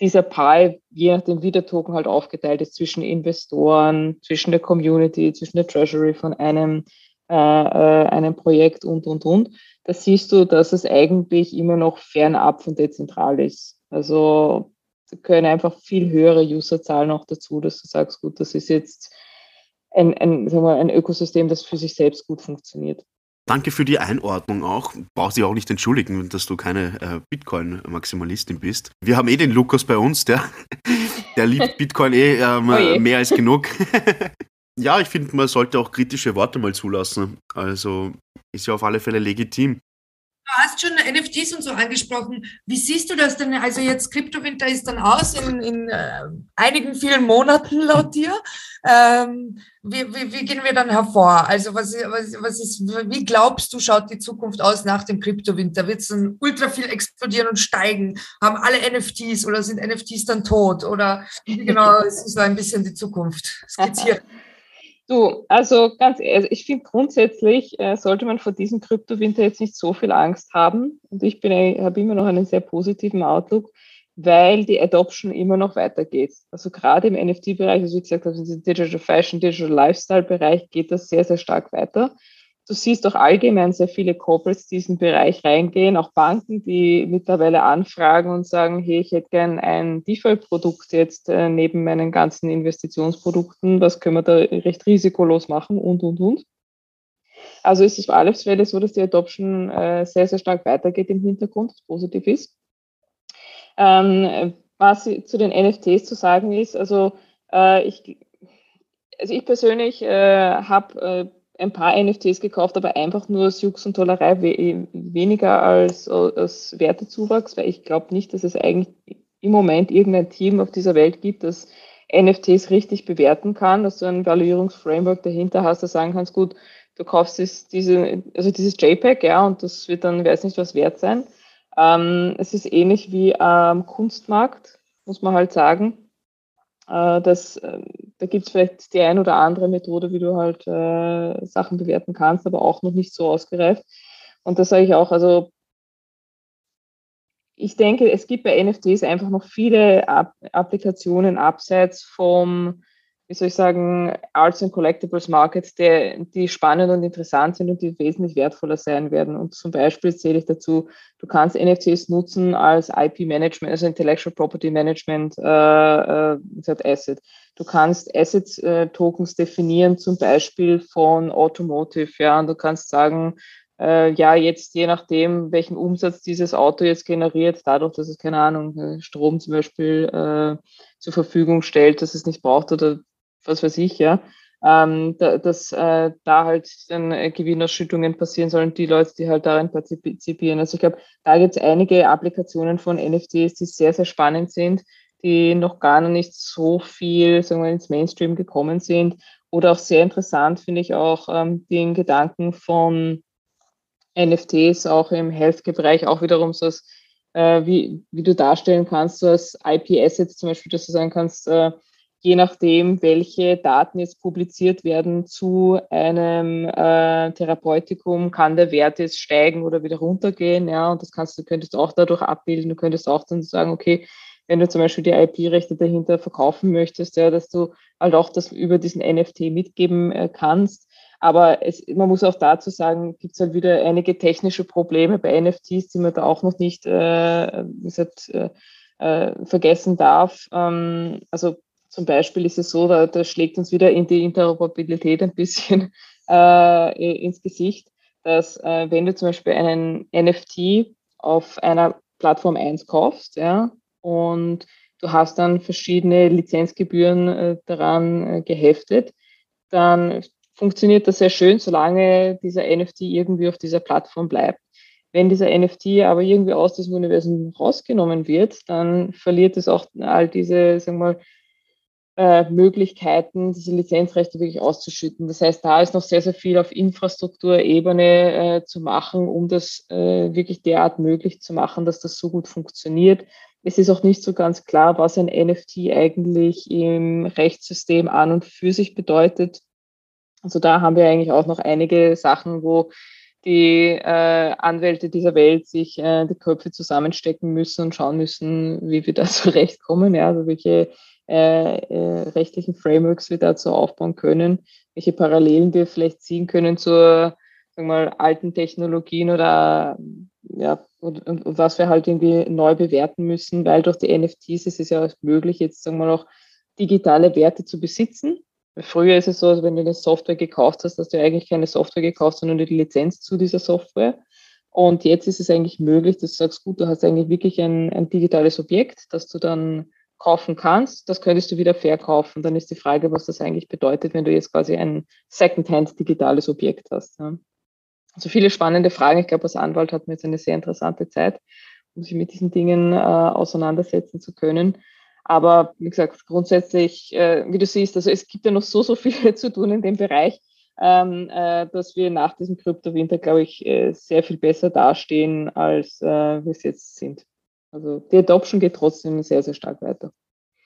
dieser Pie, je nachdem wie der Token halt aufgeteilt ist, zwischen Investoren, zwischen der Community, zwischen der Treasury von einem, äh, äh, einem Projekt und, und, und da siehst du, dass es eigentlich immer noch fernab von dezentral ist. Also können einfach viel höhere Userzahlen noch dazu, dass du sagst, gut, das ist jetzt ein, ein, sagen wir, ein Ökosystem, das für sich selbst gut funktioniert. Danke für die Einordnung auch. Brauchst dich auch nicht entschuldigen, dass du keine äh, Bitcoin-Maximalistin bist. Wir haben eh den Lukas bei uns, der, (laughs) der liebt Bitcoin eh ähm, oh mehr als genug. (laughs) ja, ich finde, man sollte auch kritische Worte mal zulassen. Also ist ja auf alle Fälle legitim. Du hast schon NFTs und so angesprochen. Wie siehst du das denn? Also jetzt Kryptowinter ist dann aus in, in äh, einigen vielen Monaten laut dir. Ähm, wie, wie, wie, gehen wir dann hervor? Also was, was, was ist, wie glaubst du, schaut die Zukunft aus nach dem Kryptowinter? Wird es dann ultra viel explodieren und steigen? Haben alle NFTs oder sind NFTs dann tot? Oder genau, es ist so ein bisschen die Zukunft skizziert. Du, also ganz ehrlich, ich finde grundsätzlich äh, sollte man vor diesem Kryptowinter jetzt nicht so viel Angst haben. Und ich habe immer noch einen sehr positiven Outlook, weil die Adoption immer noch weitergeht. Also gerade im NFT-Bereich, also wie gesagt, also im Digital Fashion, Digital Lifestyle-Bereich geht das sehr, sehr stark weiter. Du siehst auch allgemein sehr viele Corporates, die in diesen Bereich reingehen, auch Banken, die mittlerweile anfragen und sagen, hey, ich hätte gern ein Default-Produkt jetzt äh, neben meinen ganzen Investitionsprodukten, was können wir da recht risikolos machen und, und, und. Also ist es auf alle Fälle so, dass die Adoption äh, sehr, sehr stark weitergeht im Hintergrund, was positiv ist. Ähm, was zu den NFTs zu sagen ist, also äh, ich, also ich persönlich äh, habe äh, ein paar NFTs gekauft, aber einfach nur aus Jux und Tollerei, we weniger als, als Wertezuwachs, weil ich glaube nicht, dass es eigentlich im Moment irgendein Team auf dieser Welt gibt, das NFTs richtig bewerten kann, dass du ein Valuierungsframework dahinter hast, das sagen kannst, gut, du kaufst es, diese, also dieses JPEG, ja, und das wird dann, weiß nicht, was wert sein. Ähm, es ist ähnlich wie am Kunstmarkt, muss man halt sagen. Äh, das, äh, da gibt es vielleicht die ein oder andere Methode, wie du halt äh, Sachen bewerten kannst, aber auch noch nicht so ausgereift. Und das sage ich auch, also ich denke, es gibt bei NFTs einfach noch viele Applikationen abseits vom, wie soll ich sagen, Arts and Collectibles Markets, die, die spannend und interessant sind und die wesentlich wertvoller sein werden. Und zum Beispiel zähle ich dazu, du kannst NFTs nutzen als IP-Management, also Intellectual Property Management äh, äh, Asset. Du kannst Asset-Tokens äh, definieren, zum Beispiel von Automotive, ja, und du kannst sagen, äh, ja, jetzt je nachdem, welchen Umsatz dieses Auto jetzt generiert, dadurch, dass es, keine Ahnung, Strom zum Beispiel äh, zur Verfügung stellt, dass es nicht braucht oder was weiß ich, ja, ähm, da, dass äh, da halt dann äh, Gewinnausschüttungen passieren sollen, die Leute, die halt darin partizipieren. Also ich glaube, da gibt es einige Applikationen von NFTs, die sehr, sehr spannend sind, die noch gar nicht so viel, sagen wir, ins Mainstream gekommen sind. Oder auch sehr interessant finde ich auch ähm, den Gedanken von NFTs auch im Healthcare-Bereich, auch wiederum so als, äh, wie, wie du darstellen kannst, so als IP-Assets zum Beispiel, dass du sagen kannst, äh, je nachdem, welche Daten jetzt publiziert werden zu einem äh, Therapeutikum, kann der Wert jetzt steigen oder wieder runtergehen. Ja, und das kannst du könntest auch dadurch abbilden. Du könntest auch dann sagen, okay, wenn du zum Beispiel die IP-Rechte dahinter verkaufen möchtest, ja, dass du halt auch das über diesen NFT mitgeben äh, kannst. Aber es, man muss auch dazu sagen, gibt es halt wieder einige technische Probleme bei NFTs, die man da auch noch nicht äh, gesagt, äh, äh vergessen darf. Ähm, also zum Beispiel ist es so, da, da schlägt uns wieder in die Interoperabilität ein bisschen (laughs) äh, ins Gesicht, dass äh, wenn du zum Beispiel einen NFT auf einer Plattform 1 kaufst, ja, und du hast dann verschiedene Lizenzgebühren äh, daran äh, geheftet, dann funktioniert das sehr schön, solange dieser NFT irgendwie auf dieser Plattform bleibt. Wenn dieser NFT aber irgendwie aus diesem Universum rausgenommen wird, dann verliert es auch all diese, sagen wir mal, äh, Möglichkeiten, diese Lizenzrechte wirklich auszuschütten. Das heißt, da ist noch sehr, sehr viel auf Infrastrukturebene äh, zu machen, um das äh, wirklich derart möglich zu machen, dass das so gut funktioniert. Es ist auch nicht so ganz klar, was ein NFT eigentlich im Rechtssystem an und für sich bedeutet. Also da haben wir eigentlich auch noch einige Sachen, wo die äh, Anwälte dieser Welt sich äh, die Köpfe zusammenstecken müssen und schauen müssen, wie wir da (laughs) zurechtkommen. Ja, also welche äh, äh, rechtlichen Frameworks wir dazu aufbauen können, welche Parallelen wir vielleicht ziehen können zur sagen wir mal, alten Technologien oder ja, und, und, und, was wir halt irgendwie neu bewerten müssen, weil durch die NFTs ist es ja möglich, jetzt sagen wir mal auch digitale Werte zu besitzen. Früher ist es so, als wenn du eine Software gekauft hast, dass du eigentlich keine Software gekauft, sondern die Lizenz zu dieser Software. Und jetzt ist es eigentlich möglich, dass du sagst, gut, du hast eigentlich wirklich ein, ein digitales Objekt, das du dann kaufen kannst, das könntest du wieder verkaufen. Dann ist die Frage, was das eigentlich bedeutet, wenn du jetzt quasi ein Secondhand digitales Objekt hast. Ja. Also viele spannende Fragen. Ich glaube, als Anwalt hat man jetzt eine sehr interessante Zeit, um sich mit diesen Dingen äh, auseinandersetzen zu können. Aber wie gesagt, grundsätzlich, äh, wie du siehst, also es gibt ja noch so, so viel (laughs) zu tun in dem Bereich, ähm, äh, dass wir nach diesem Kryptowinter, glaube ich, äh, sehr viel besser dastehen, als äh, wir es jetzt sind. Also die Adoption geht trotzdem sehr, sehr stark weiter.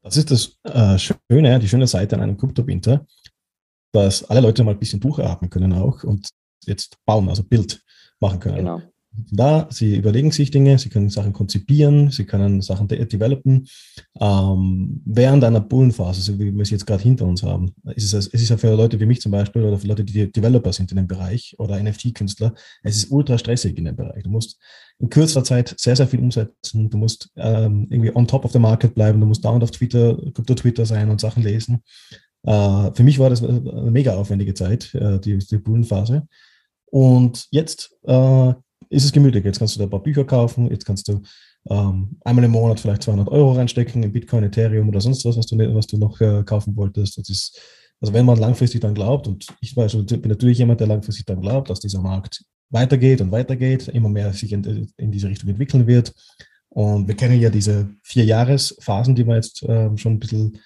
Das ist das äh, Schöne, die schöne Seite an einem Kryptowinter, dass alle Leute mal ein bisschen durchatmen können auch und jetzt bauen, also Bild machen können. Genau da, sie überlegen sich Dinge, sie können Sachen konzipieren, sie können Sachen de developen. Ähm, während einer Bullenphase, so wie wir es jetzt gerade hinter uns haben, ist es, es ist ja für Leute wie mich zum Beispiel oder für Leute, die Developer sind in dem Bereich oder NFT-Künstler, es ist ultra stressig in dem Bereich. Du musst in kürzester Zeit sehr, sehr viel umsetzen. Du musst ähm, irgendwie on top of the market bleiben. Du musst dauernd auf Twitter, Krypto-Twitter sein und Sachen lesen. Äh, für mich war das eine mega aufwendige Zeit, äh, die, die Bullenphase. Und jetzt äh, ist es gemütlich. Jetzt kannst du da ein paar Bücher kaufen, jetzt kannst du ähm, einmal im Monat vielleicht 200 Euro reinstecken in Bitcoin, Ethereum oder sonst was, was du, was du noch äh, kaufen wolltest. Das ist, also wenn man langfristig dann glaubt, und ich weiß, bin natürlich jemand, der langfristig dann glaubt, dass dieser Markt weitergeht und weitergeht, immer mehr sich in, in diese Richtung entwickeln wird. Und wir kennen ja diese vier Jahresphasen, die man jetzt äh, schon ein bisschen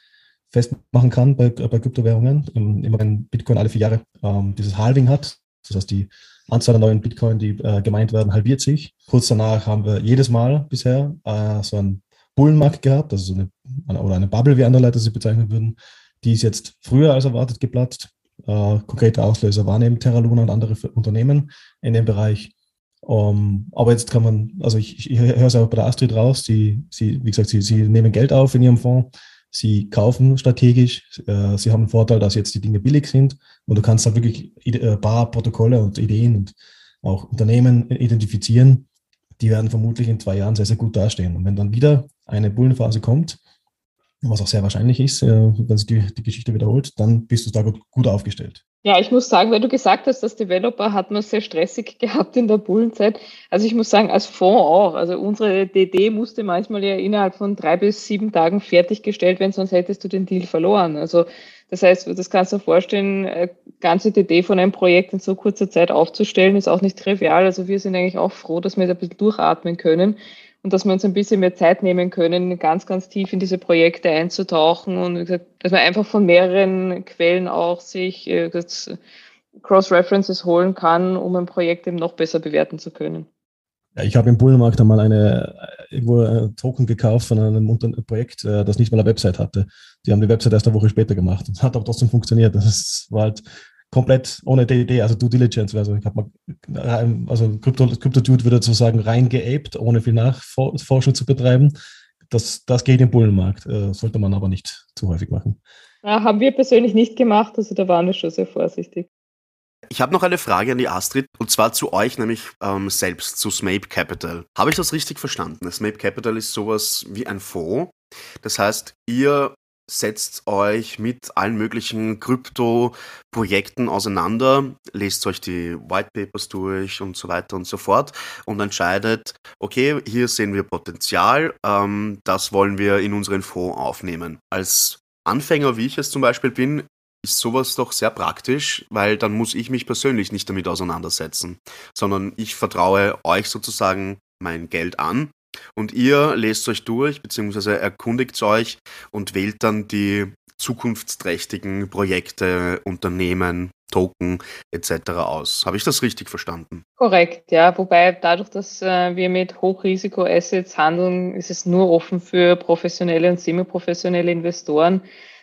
festmachen kann bei, bei Kryptowährungen. Immer wenn Bitcoin alle vier Jahre ähm, dieses Halving hat, das heißt die Anzahl der neuen Bitcoin, die äh, gemeint werden, halbiert sich. Kurz danach haben wir jedes Mal bisher äh, so einen Bullenmarkt gehabt, also so eine, oder eine Bubble, wie andere Leute sie bezeichnen würden. Die ist jetzt früher als erwartet geplatzt. Äh, konkrete Auslöser waren eben Terra Luna und andere Unternehmen in dem Bereich. Um, aber jetzt kann man, also ich, ich höre es auch bei der Astrid raus, sie, sie, wie gesagt, sie, sie nehmen Geld auf in ihrem Fonds. Sie kaufen strategisch, äh, sie haben einen Vorteil, dass jetzt die Dinge billig sind und du kannst da wirklich ein paar Protokolle und Ideen und auch Unternehmen identifizieren, die werden vermutlich in zwei Jahren sehr, sehr gut dastehen. Und wenn dann wieder eine Bullenphase kommt, was auch sehr wahrscheinlich ist, äh, wenn sich die, die Geschichte wiederholt, dann bist du da gut, gut aufgestellt. Ja, ich muss sagen, weil du gesagt hast, dass Developer hat man sehr stressig (laughs) gehabt in der Bullenzeit. Also ich muss sagen, als Fonds auch. Also unsere DD musste manchmal ja innerhalb von drei bis sieben Tagen fertiggestellt werden, sonst hättest du den Deal verloren. Also das heißt, das kannst du dir vorstellen, äh, ganze DD von einem Projekt in so kurzer Zeit aufzustellen, ist auch nicht trivial. Also wir sind eigentlich auch froh, dass wir da ein bisschen durchatmen können und dass wir uns ein bisschen mehr Zeit nehmen können, ganz, ganz tief in diese Projekte einzutauchen und gesagt, dass man einfach von mehreren Quellen auch sich äh, Cross-References holen kann, um ein Projekt eben noch besser bewerten zu können. Ja, ich habe im Bullenmarkt einmal eine, äh, irgendwo ein Token gekauft von einem Projekt, äh, das nicht mal eine Website hatte. Die haben die Website erst eine Woche später gemacht. Das hat aber trotzdem funktioniert. Das war halt komplett ohne DD, also Due Diligence. Also ich habe mal, also Crypto, Crypto Dude würde sozusagen reingeaped, ohne viel Nachforschung zu betreiben. Das, das geht im Bullenmarkt, äh, sollte man aber nicht zu häufig machen. Ja, haben wir persönlich nicht gemacht, also da waren wir schon sehr vorsichtig. Ich habe noch eine Frage an die Astrid, und zwar zu euch, nämlich ähm, selbst, zu Smape Capital. Habe ich das richtig verstanden? Smape Capital ist sowas wie ein Fonds. Das heißt, ihr setzt euch mit allen möglichen Krypto-Projekten auseinander, lest euch die White Papers durch und so weiter und so fort und entscheidet, okay, hier sehen wir Potenzial, ähm, das wollen wir in unseren Fonds aufnehmen. Als Anfänger, wie ich es zum Beispiel bin, ist sowas doch sehr praktisch, weil dann muss ich mich persönlich nicht damit auseinandersetzen, sondern ich vertraue euch sozusagen mein Geld an und ihr lest euch durch, beziehungsweise erkundigt euch und wählt dann die zukunftsträchtigen Projekte, Unternehmen, Token etc. aus. Habe ich das richtig verstanden? Korrekt, ja. Wobei dadurch, dass äh, wir mit Hochrisiko-Assets handeln, ist es nur offen für professionelle und semi-professionelle Investoren.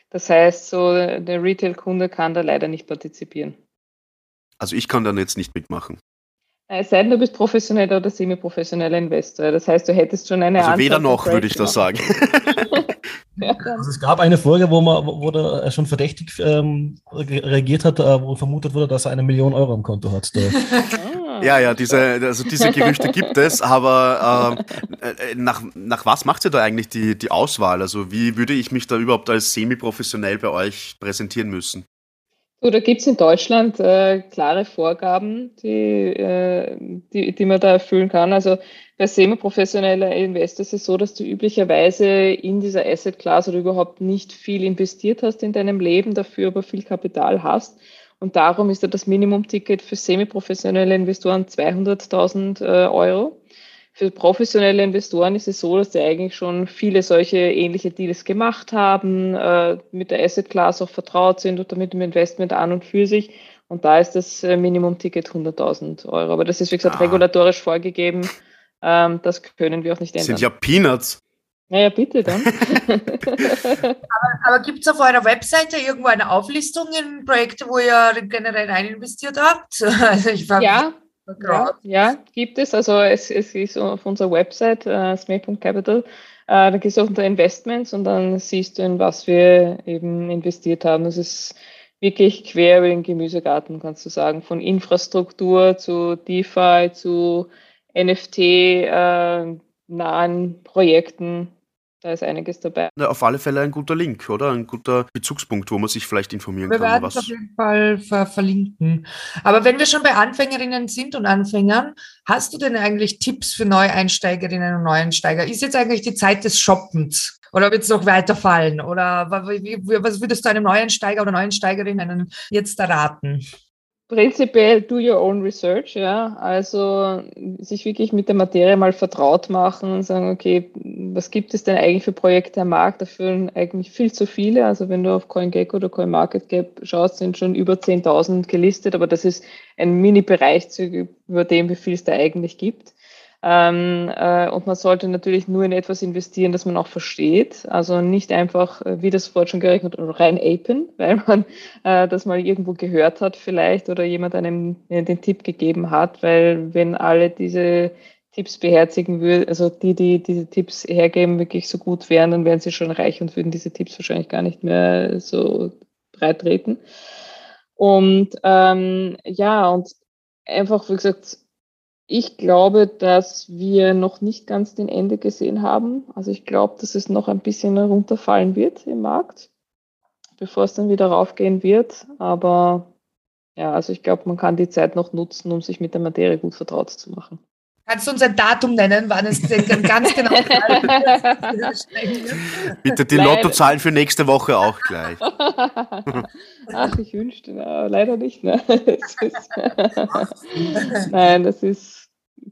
Das heißt, so der Retail-Kunde kann da leider nicht partizipieren. Also ich kann dann jetzt nicht mitmachen. Es sei denn, du bist professioneller oder semi-professioneller Investor. Das heißt, du hättest schon eine Also weder noch, würde ich das sagen. (laughs) also es gab eine Folge, wo man wo er schon verdächtig ähm, reagiert hat, äh, wo vermutet wurde, dass er eine Million Euro am Konto hat. (laughs) Ah. Ja, ja, diese, also diese Gerüchte gibt es, aber äh, äh, nach, nach was macht ihr da eigentlich die, die Auswahl? Also wie würde ich mich da überhaupt als semi-professionell bei euch präsentieren müssen? So, da gibt es in Deutschland äh, klare Vorgaben, die, äh, die, die man da erfüllen kann. Also bei semi-professioneller Investor ist es so, dass du üblicherweise in dieser Asset Class oder überhaupt nicht viel investiert hast in deinem Leben, dafür aber viel Kapital hast. Und darum ist da das Minimum-Ticket für semi-professionelle Investoren 200.000 äh, Euro. Für professionelle Investoren ist es so, dass sie eigentlich schon viele solche ähnliche Deals gemacht haben, äh, mit der Asset Class auch vertraut sind oder mit dem Investment an und für sich. Und da ist das äh, Minimum-Ticket 100.000 Euro. Aber das ist, wie gesagt, ah. regulatorisch vorgegeben. Ähm, das können wir auch nicht ändern. Das sind ja Peanuts. Naja, bitte dann. (laughs) aber aber gibt es auf eurer Webseite irgendwo eine Auflistung in Projekte, wo ihr generell rein investiert habt? (laughs) Also ich ja, ja, ja, gibt es. Also es, es ist auf unserer Website äh, smay.capital. Äh, da gehst du unter Investments und dann siehst du, in was wir eben investiert haben. Das ist wirklich quer über den Gemüsegarten, kannst du sagen. Von Infrastruktur zu DeFi zu NFT äh, Projekten da ist einiges dabei. Auf alle Fälle ein guter Link, oder? Ein guter Bezugspunkt, wo man sich vielleicht informieren wir kann. Wir werden es auf jeden Fall ver verlinken. Aber wenn wir schon bei Anfängerinnen sind und Anfängern, hast du denn eigentlich Tipps für Neueinsteigerinnen und Neueinsteiger? Ist jetzt eigentlich die Zeit des Shoppens? Oder wird es noch weiterfallen? Oder was würdest du einem Neueinsteiger oder Neueinsteigerinnen jetzt erraten? Prinzipiell do your own research, ja. Also sich wirklich mit der Materie mal vertraut machen und sagen, okay, was gibt es denn eigentlich für Projekte am Markt? Dafür eigentlich viel zu viele. Also wenn du auf CoinGecko oder CoinMarketCap schaust, sind schon über 10.000 gelistet, aber das ist ein Mini-Bereich über dem, wie viel es da eigentlich gibt. Ähm, äh, und man sollte natürlich nur in etwas investieren, das man auch versteht. Also nicht einfach, äh, wie das vorhin schon gerechnet, rein apen, (laughs) weil man äh, das mal irgendwo gehört hat vielleicht oder jemand einem äh, den Tipp gegeben hat, weil wenn alle diese Tipps beherzigen würde, also die, die diese Tipps hergeben, wirklich so gut wären, dann wären sie schon reich und würden diese Tipps wahrscheinlich gar nicht mehr so breit treten. Und ähm, ja, und einfach, wie gesagt, ich glaube, dass wir noch nicht ganz den Ende gesehen haben. Also ich glaube, dass es noch ein bisschen runterfallen wird im Markt, bevor es dann wieder raufgehen wird. Aber ja, also ich glaube, man kann die Zeit noch nutzen, um sich mit der Materie gut vertraut zu machen. Kannst du uns ein Datum nennen, wann es ganz genau (laughs) (laughs) Bitte die Lottozahlen für nächste Woche auch gleich. (laughs) Ach, ich wünschte, leider nicht. Ne? Das ist, Nein, das ist,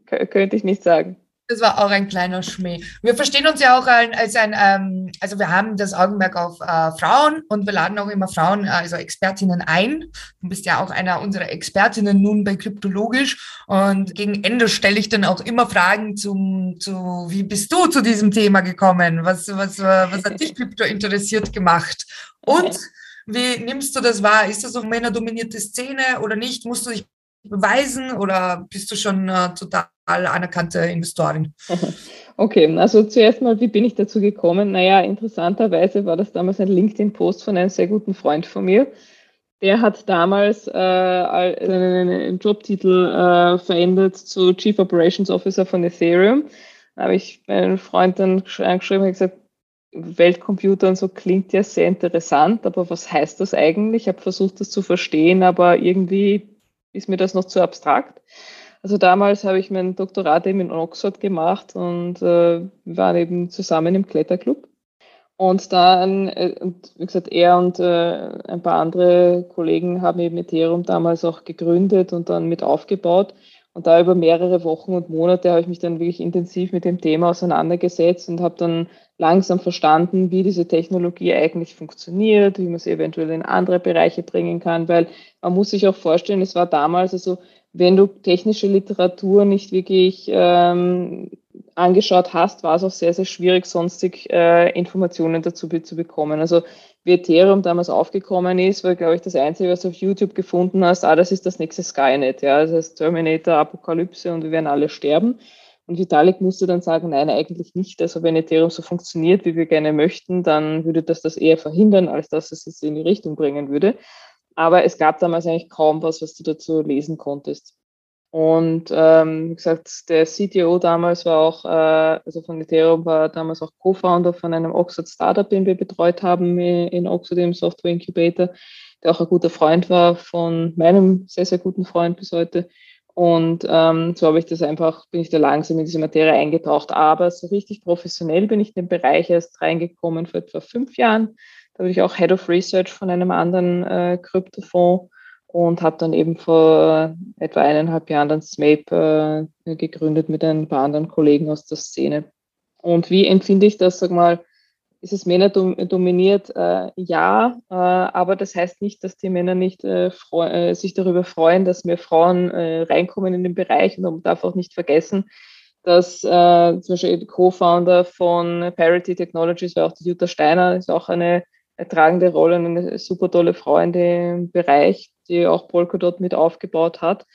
könnte ich nicht sagen. Das war auch ein kleiner Schmäh. Wir verstehen uns ja auch als ein, ähm, also wir haben das Augenmerk auf äh, Frauen und wir laden auch immer Frauen, äh, also Expertinnen ein. Du bist ja auch einer unserer Expertinnen nun bei Kryptologisch und gegen Ende stelle ich dann auch immer Fragen zum, zu, wie bist du zu diesem Thema gekommen? Was, was, was hat dich (laughs) Krypto interessiert gemacht? Und wie nimmst du das wahr? Ist das eine männerdominierte Szene oder nicht? Musst du dich beweisen oder bist du schon äh, total anerkannte Investorin? (laughs) Okay, also zuerst mal, wie bin ich dazu gekommen? Naja, interessanterweise war das damals ein LinkedIn-Post von einem sehr guten Freund von mir. Der hat damals äh, Jobtitel äh, verändert zu Chief Operations Officer von Ethereum. Da habe ich meinen Freund dann angeschrieben und gesagt, Weltcomputer und so klingt ja sehr interessant, aber was heißt das eigentlich? Ich habe versucht, das zu verstehen, aber irgendwie ist mir das noch zu abstrakt. Also damals habe ich mein Doktorat eben in Oxford gemacht und äh, wir waren eben zusammen im Kletterclub. Und dann, äh, wie gesagt, er und äh, ein paar andere Kollegen haben eben Ethereum damals auch gegründet und dann mit aufgebaut. Und da über mehrere Wochen und Monate habe ich mich dann wirklich intensiv mit dem Thema auseinandergesetzt und habe dann langsam verstanden, wie diese Technologie eigentlich funktioniert, wie man sie eventuell in andere Bereiche bringen kann, weil man muss sich auch vorstellen, es war damals also, wenn du technische Literatur nicht wirklich ähm, angeschaut hast, war es auch sehr, sehr schwierig, sonstig äh, Informationen dazu zu bekommen. Also wie Ethereum damals aufgekommen ist, war, glaube ich, das Einzige, was du auf YouTube gefunden hast, ah, das ist das nächste Skynet, ja, das heißt Terminator, Apokalypse und wir werden alle sterben. Und Vitalik musste dann sagen, nein, eigentlich nicht. Also wenn Ethereum so funktioniert, wie wir gerne möchten, dann würde das das eher verhindern, als dass es es in die Richtung bringen würde. Aber es gab damals eigentlich kaum was, was du dazu lesen konntest. Und ähm, wie gesagt, der CTO damals war auch, äh, also von Ethereum war damals auch Co-Founder von einem Oxford Startup, den wir betreut haben in Oxford im Software Incubator, der auch ein guter Freund war von meinem sehr, sehr guten Freund bis heute. Und ähm, so habe ich das einfach, bin ich da langsam in diese Materie eingetaucht. Aber so richtig professionell bin ich in den Bereich erst reingekommen vor etwa fünf Jahren. Da war ich auch Head of Research von einem anderen äh, Kryptofonds und habe dann eben vor etwa eineinhalb Jahren dann SMAPE äh, gegründet mit ein paar anderen Kollegen aus der Szene. Und wie empfinde ich das, sag mal, ist es Männer dominiert? Äh, ja, äh, aber das heißt nicht, dass die Männer nicht äh, äh sich darüber freuen, dass mehr Frauen äh, reinkommen in den Bereich. Und man darf auch nicht vergessen, dass äh, zum Beispiel Co-Founder von Parity Technologies war auch die Jutta Steiner, ist auch eine tragende Rolle und eine super tolle Frau in dem Bereich, die auch Polkadot mit aufgebaut hat.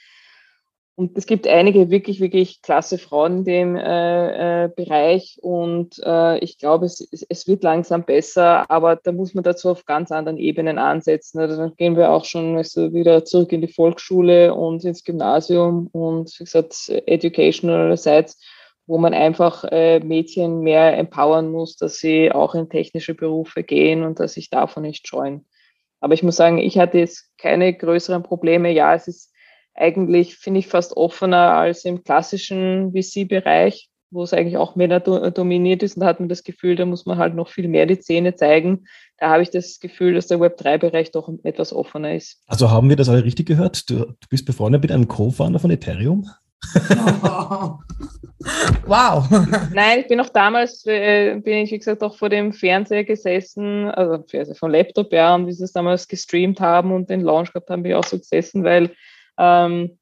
Und es gibt einige wirklich, wirklich klasse Frauen in dem äh, äh, Bereich und äh, ich glaube, es, es wird langsam besser, aber da muss man dazu auf ganz anderen Ebenen ansetzen. Also dann gehen wir auch schon also wieder zurück in die Volksschule und ins Gymnasium und wie gesagt, educationalerseits wo man einfach äh, Mädchen mehr empowern muss, dass sie auch in technische Berufe gehen und dass sich davon nicht scheuen. Aber ich muss sagen, ich hatte jetzt keine größeren Probleme. Ja, es ist eigentlich, finde ich, fast offener als im klassischen VC-Bereich, wo es eigentlich auch Männer dominiert ist. Und da hat man das Gefühl, da muss man halt noch viel mehr die Zähne zeigen. Da habe ich das Gefühl, dass der Web3-Bereich doch etwas offener ist. Also haben wir das alle richtig gehört? Du, du bist befreundet mit einem Co-Founder von Ethereum? (laughs) (laughs) wow. (laughs) Nein, ich bin auch damals, äh, bin ich, wie gesagt, auch vor dem Fernseher gesessen, also Fernseher vom Laptop, ja, und wie sie es damals gestreamt haben und den Launch gehabt haben, bin ich auch so gesessen, weil, ähm,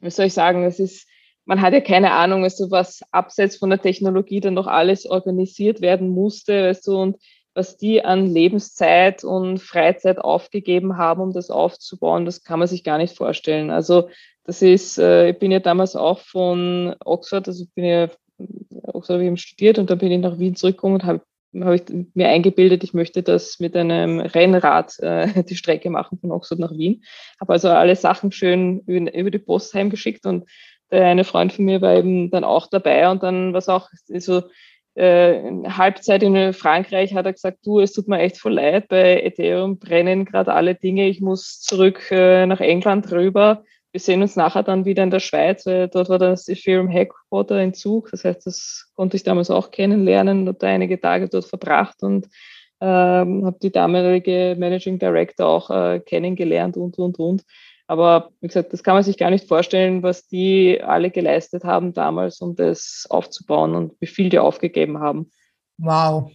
wie soll ich sagen, es ist, man hat ja keine Ahnung, weißt du, was abseits von der Technologie dann noch alles organisiert werden musste, weißt du, und was die an Lebenszeit und Freizeit aufgegeben haben, um das aufzubauen, das kann man sich gar nicht vorstellen. Also Das ist, äh, ich bin ja damals auch von Oxford, also ich bin ja Oxford habe ich studiert und dann bin ich nach Wien zurückgekommen und habe habe ich mir eingebildet, ich möchte das mit einem Rennrad äh, (laughs) die Strecke machen von Oxford nach Wien. Habe also alle Sachen schön über, über die Post heimgeschickt und der eine Freund von mir war eben dann auch dabei und dann war es auch so äh, Halbzeit in Frankreich hat er gesagt, du, es tut mir echt voll leid, bei Ethereum brennen gerade alle Dinge, ich muss zurück äh, nach England rüber. Wir sehen uns nachher dann wieder in der Schweiz, weil dort war das Ethereum Headquarter in Zug. Das heißt, das konnte ich damals auch kennenlernen, habe da einige Tage dort verbracht und ähm, habe die damalige Managing Director auch äh, kennengelernt und, und, und. Aber wie gesagt, das kann man sich gar nicht vorstellen, was die alle geleistet haben damals, um das aufzubauen und wie viel die aufgegeben haben. Wow.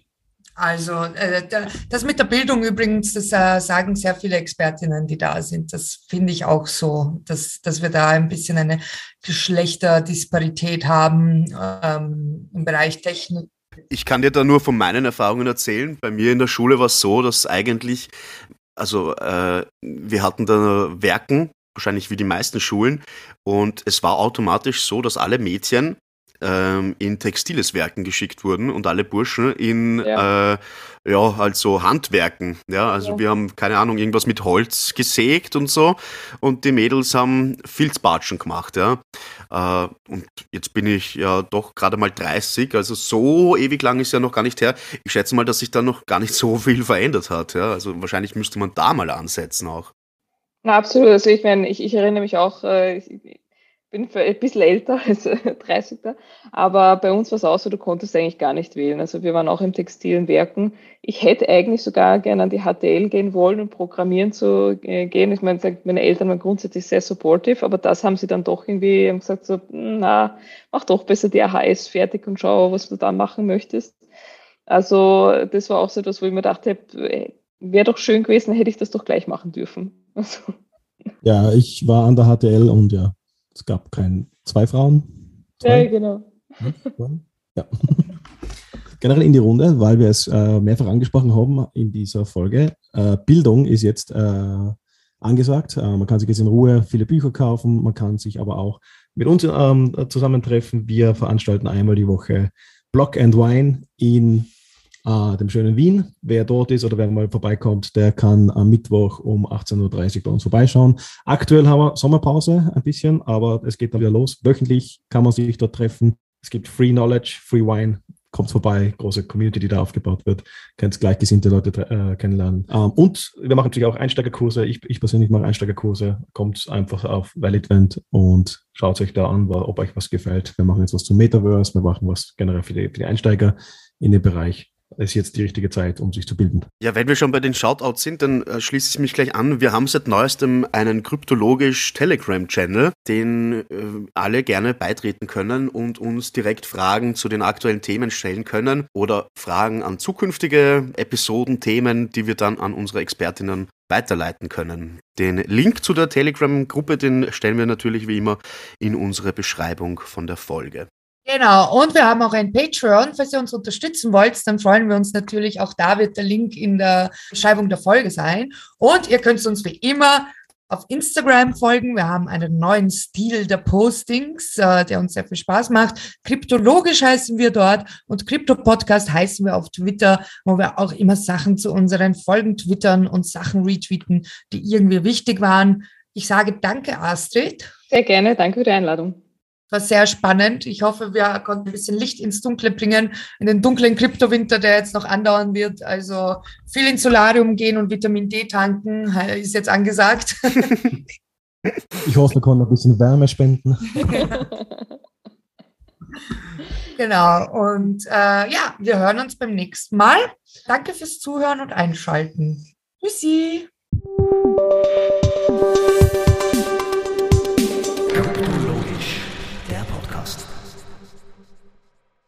Also äh, das mit der Bildung übrigens, das äh, sagen sehr viele Expertinnen, die da sind. Das finde ich auch so, dass, dass wir da ein bisschen eine Geschlechterdisparität haben ähm, im Bereich Technik. Ich kann dir da nur von meinen Erfahrungen erzählen. Bei mir in der Schule war es so, dass eigentlich also äh, wir hatten da Werken, wahrscheinlich wie die meisten Schulen, und es war automatisch so, dass alle Mädchen ähm, in textiles Werken geschickt wurden und alle Burschen in ja, äh, ja halt so Handwerken. Ja, also ja. wir haben keine Ahnung irgendwas mit Holz gesägt und so und die Mädels haben Filzbatschen gemacht. Ja, äh, und jetzt bin ich ja doch gerade mal 30, also so ewig lang ist ja noch gar nicht her. Ich schätze mal, dass sich da noch gar nicht so viel verändert hat. Ja, also wahrscheinlich müsste man da mal ansetzen auch. Na, absolut. Also ich meine, ich, ich erinnere mich auch, äh, bin ein bisschen älter (laughs) als 30 aber bei uns war es auch so, du konntest eigentlich gar nicht wählen. Also wir waren auch im textilen Werken. Ich hätte eigentlich sogar gerne an die HTL gehen wollen und programmieren zu äh, gehen. Ich meine, meine Eltern waren grundsätzlich sehr supportive, aber das haben sie dann doch irgendwie gesagt, so, na, mach doch besser die AHS fertig und schau, was du da machen möchtest. Also das war auch so etwas, wo ich mir dachte, äh, wäre doch schön gewesen, hätte ich das doch gleich machen dürfen. (laughs) Also. Ja, ich war an der HTL und ja, es gab kein zwei Frauen. Zwei? Ja, genau. Ja. (laughs) Generell in die Runde, weil wir es äh, mehrfach angesprochen haben in dieser Folge. Äh, Bildung ist jetzt äh, angesagt. Äh, man kann sich jetzt in Ruhe viele Bücher kaufen, man kann sich aber auch mit uns ähm, zusammentreffen. Wir veranstalten einmal die Woche Block and Wine in äh, dem schönen Wien. Wer dort ist oder wer mal vorbeikommt, der kann am Mittwoch um 18.30 Uhr bei uns vorbeischauen. Aktuell haben wir Sommerpause ein bisschen, aber es geht dann wieder los. Wöchentlich kann man sich dort treffen. Es gibt Free Knowledge, Free Wine. Kommt vorbei, große Community, die da aufgebaut wird. Könnt gleichgesinnte Leute äh, kennenlernen. Ähm, und wir machen natürlich auch Einsteigerkurse. Ich, ich persönlich mache Einsteigerkurse. Kommt einfach auf Validvent und schaut euch da an, ob euch was gefällt. Wir machen jetzt was zum Metaverse. Wir machen was generell für die, für die Einsteiger in den Bereich ist jetzt die richtige Zeit, um sich zu bilden. Ja, wenn wir schon bei den Shoutouts sind, dann äh, schließe ich mich gleich an. Wir haben seit neuestem einen kryptologisch Telegram-Channel, den äh, alle gerne beitreten können und uns direkt Fragen zu den aktuellen Themen stellen können oder Fragen an zukünftige Episoden, Themen, die wir dann an unsere Expertinnen weiterleiten können. Den Link zu der Telegram-Gruppe, den stellen wir natürlich wie immer in unsere Beschreibung von der Folge. Genau, und wir haben auch ein Patreon. Falls ihr uns unterstützen wollt, dann freuen wir uns natürlich. Auch da wird der Link in der Beschreibung der Folge sein. Und ihr könnt uns wie immer auf Instagram folgen. Wir haben einen neuen Stil der Postings, äh, der uns sehr viel Spaß macht. Kryptologisch heißen wir dort und Krypto-Podcast heißen wir auf Twitter, wo wir auch immer Sachen zu unseren Folgen twittern und Sachen retweeten, die irgendwie wichtig waren. Ich sage danke, Astrid. Sehr gerne, danke für die Einladung war sehr spannend. Ich hoffe, wir konnten ein bisschen Licht ins Dunkle bringen, in den dunklen Kryptowinter, der jetzt noch andauern wird. Also viel ins Solarium gehen und Vitamin D tanken ist jetzt angesagt. (laughs) Ich hoffe, wir konnten ein bisschen Wärme spenden. (laughs) genau. Und äh, ja, wir hören uns beim nächsten Mal. Danke fürs Zuhören und Einschalten. Tschüssi.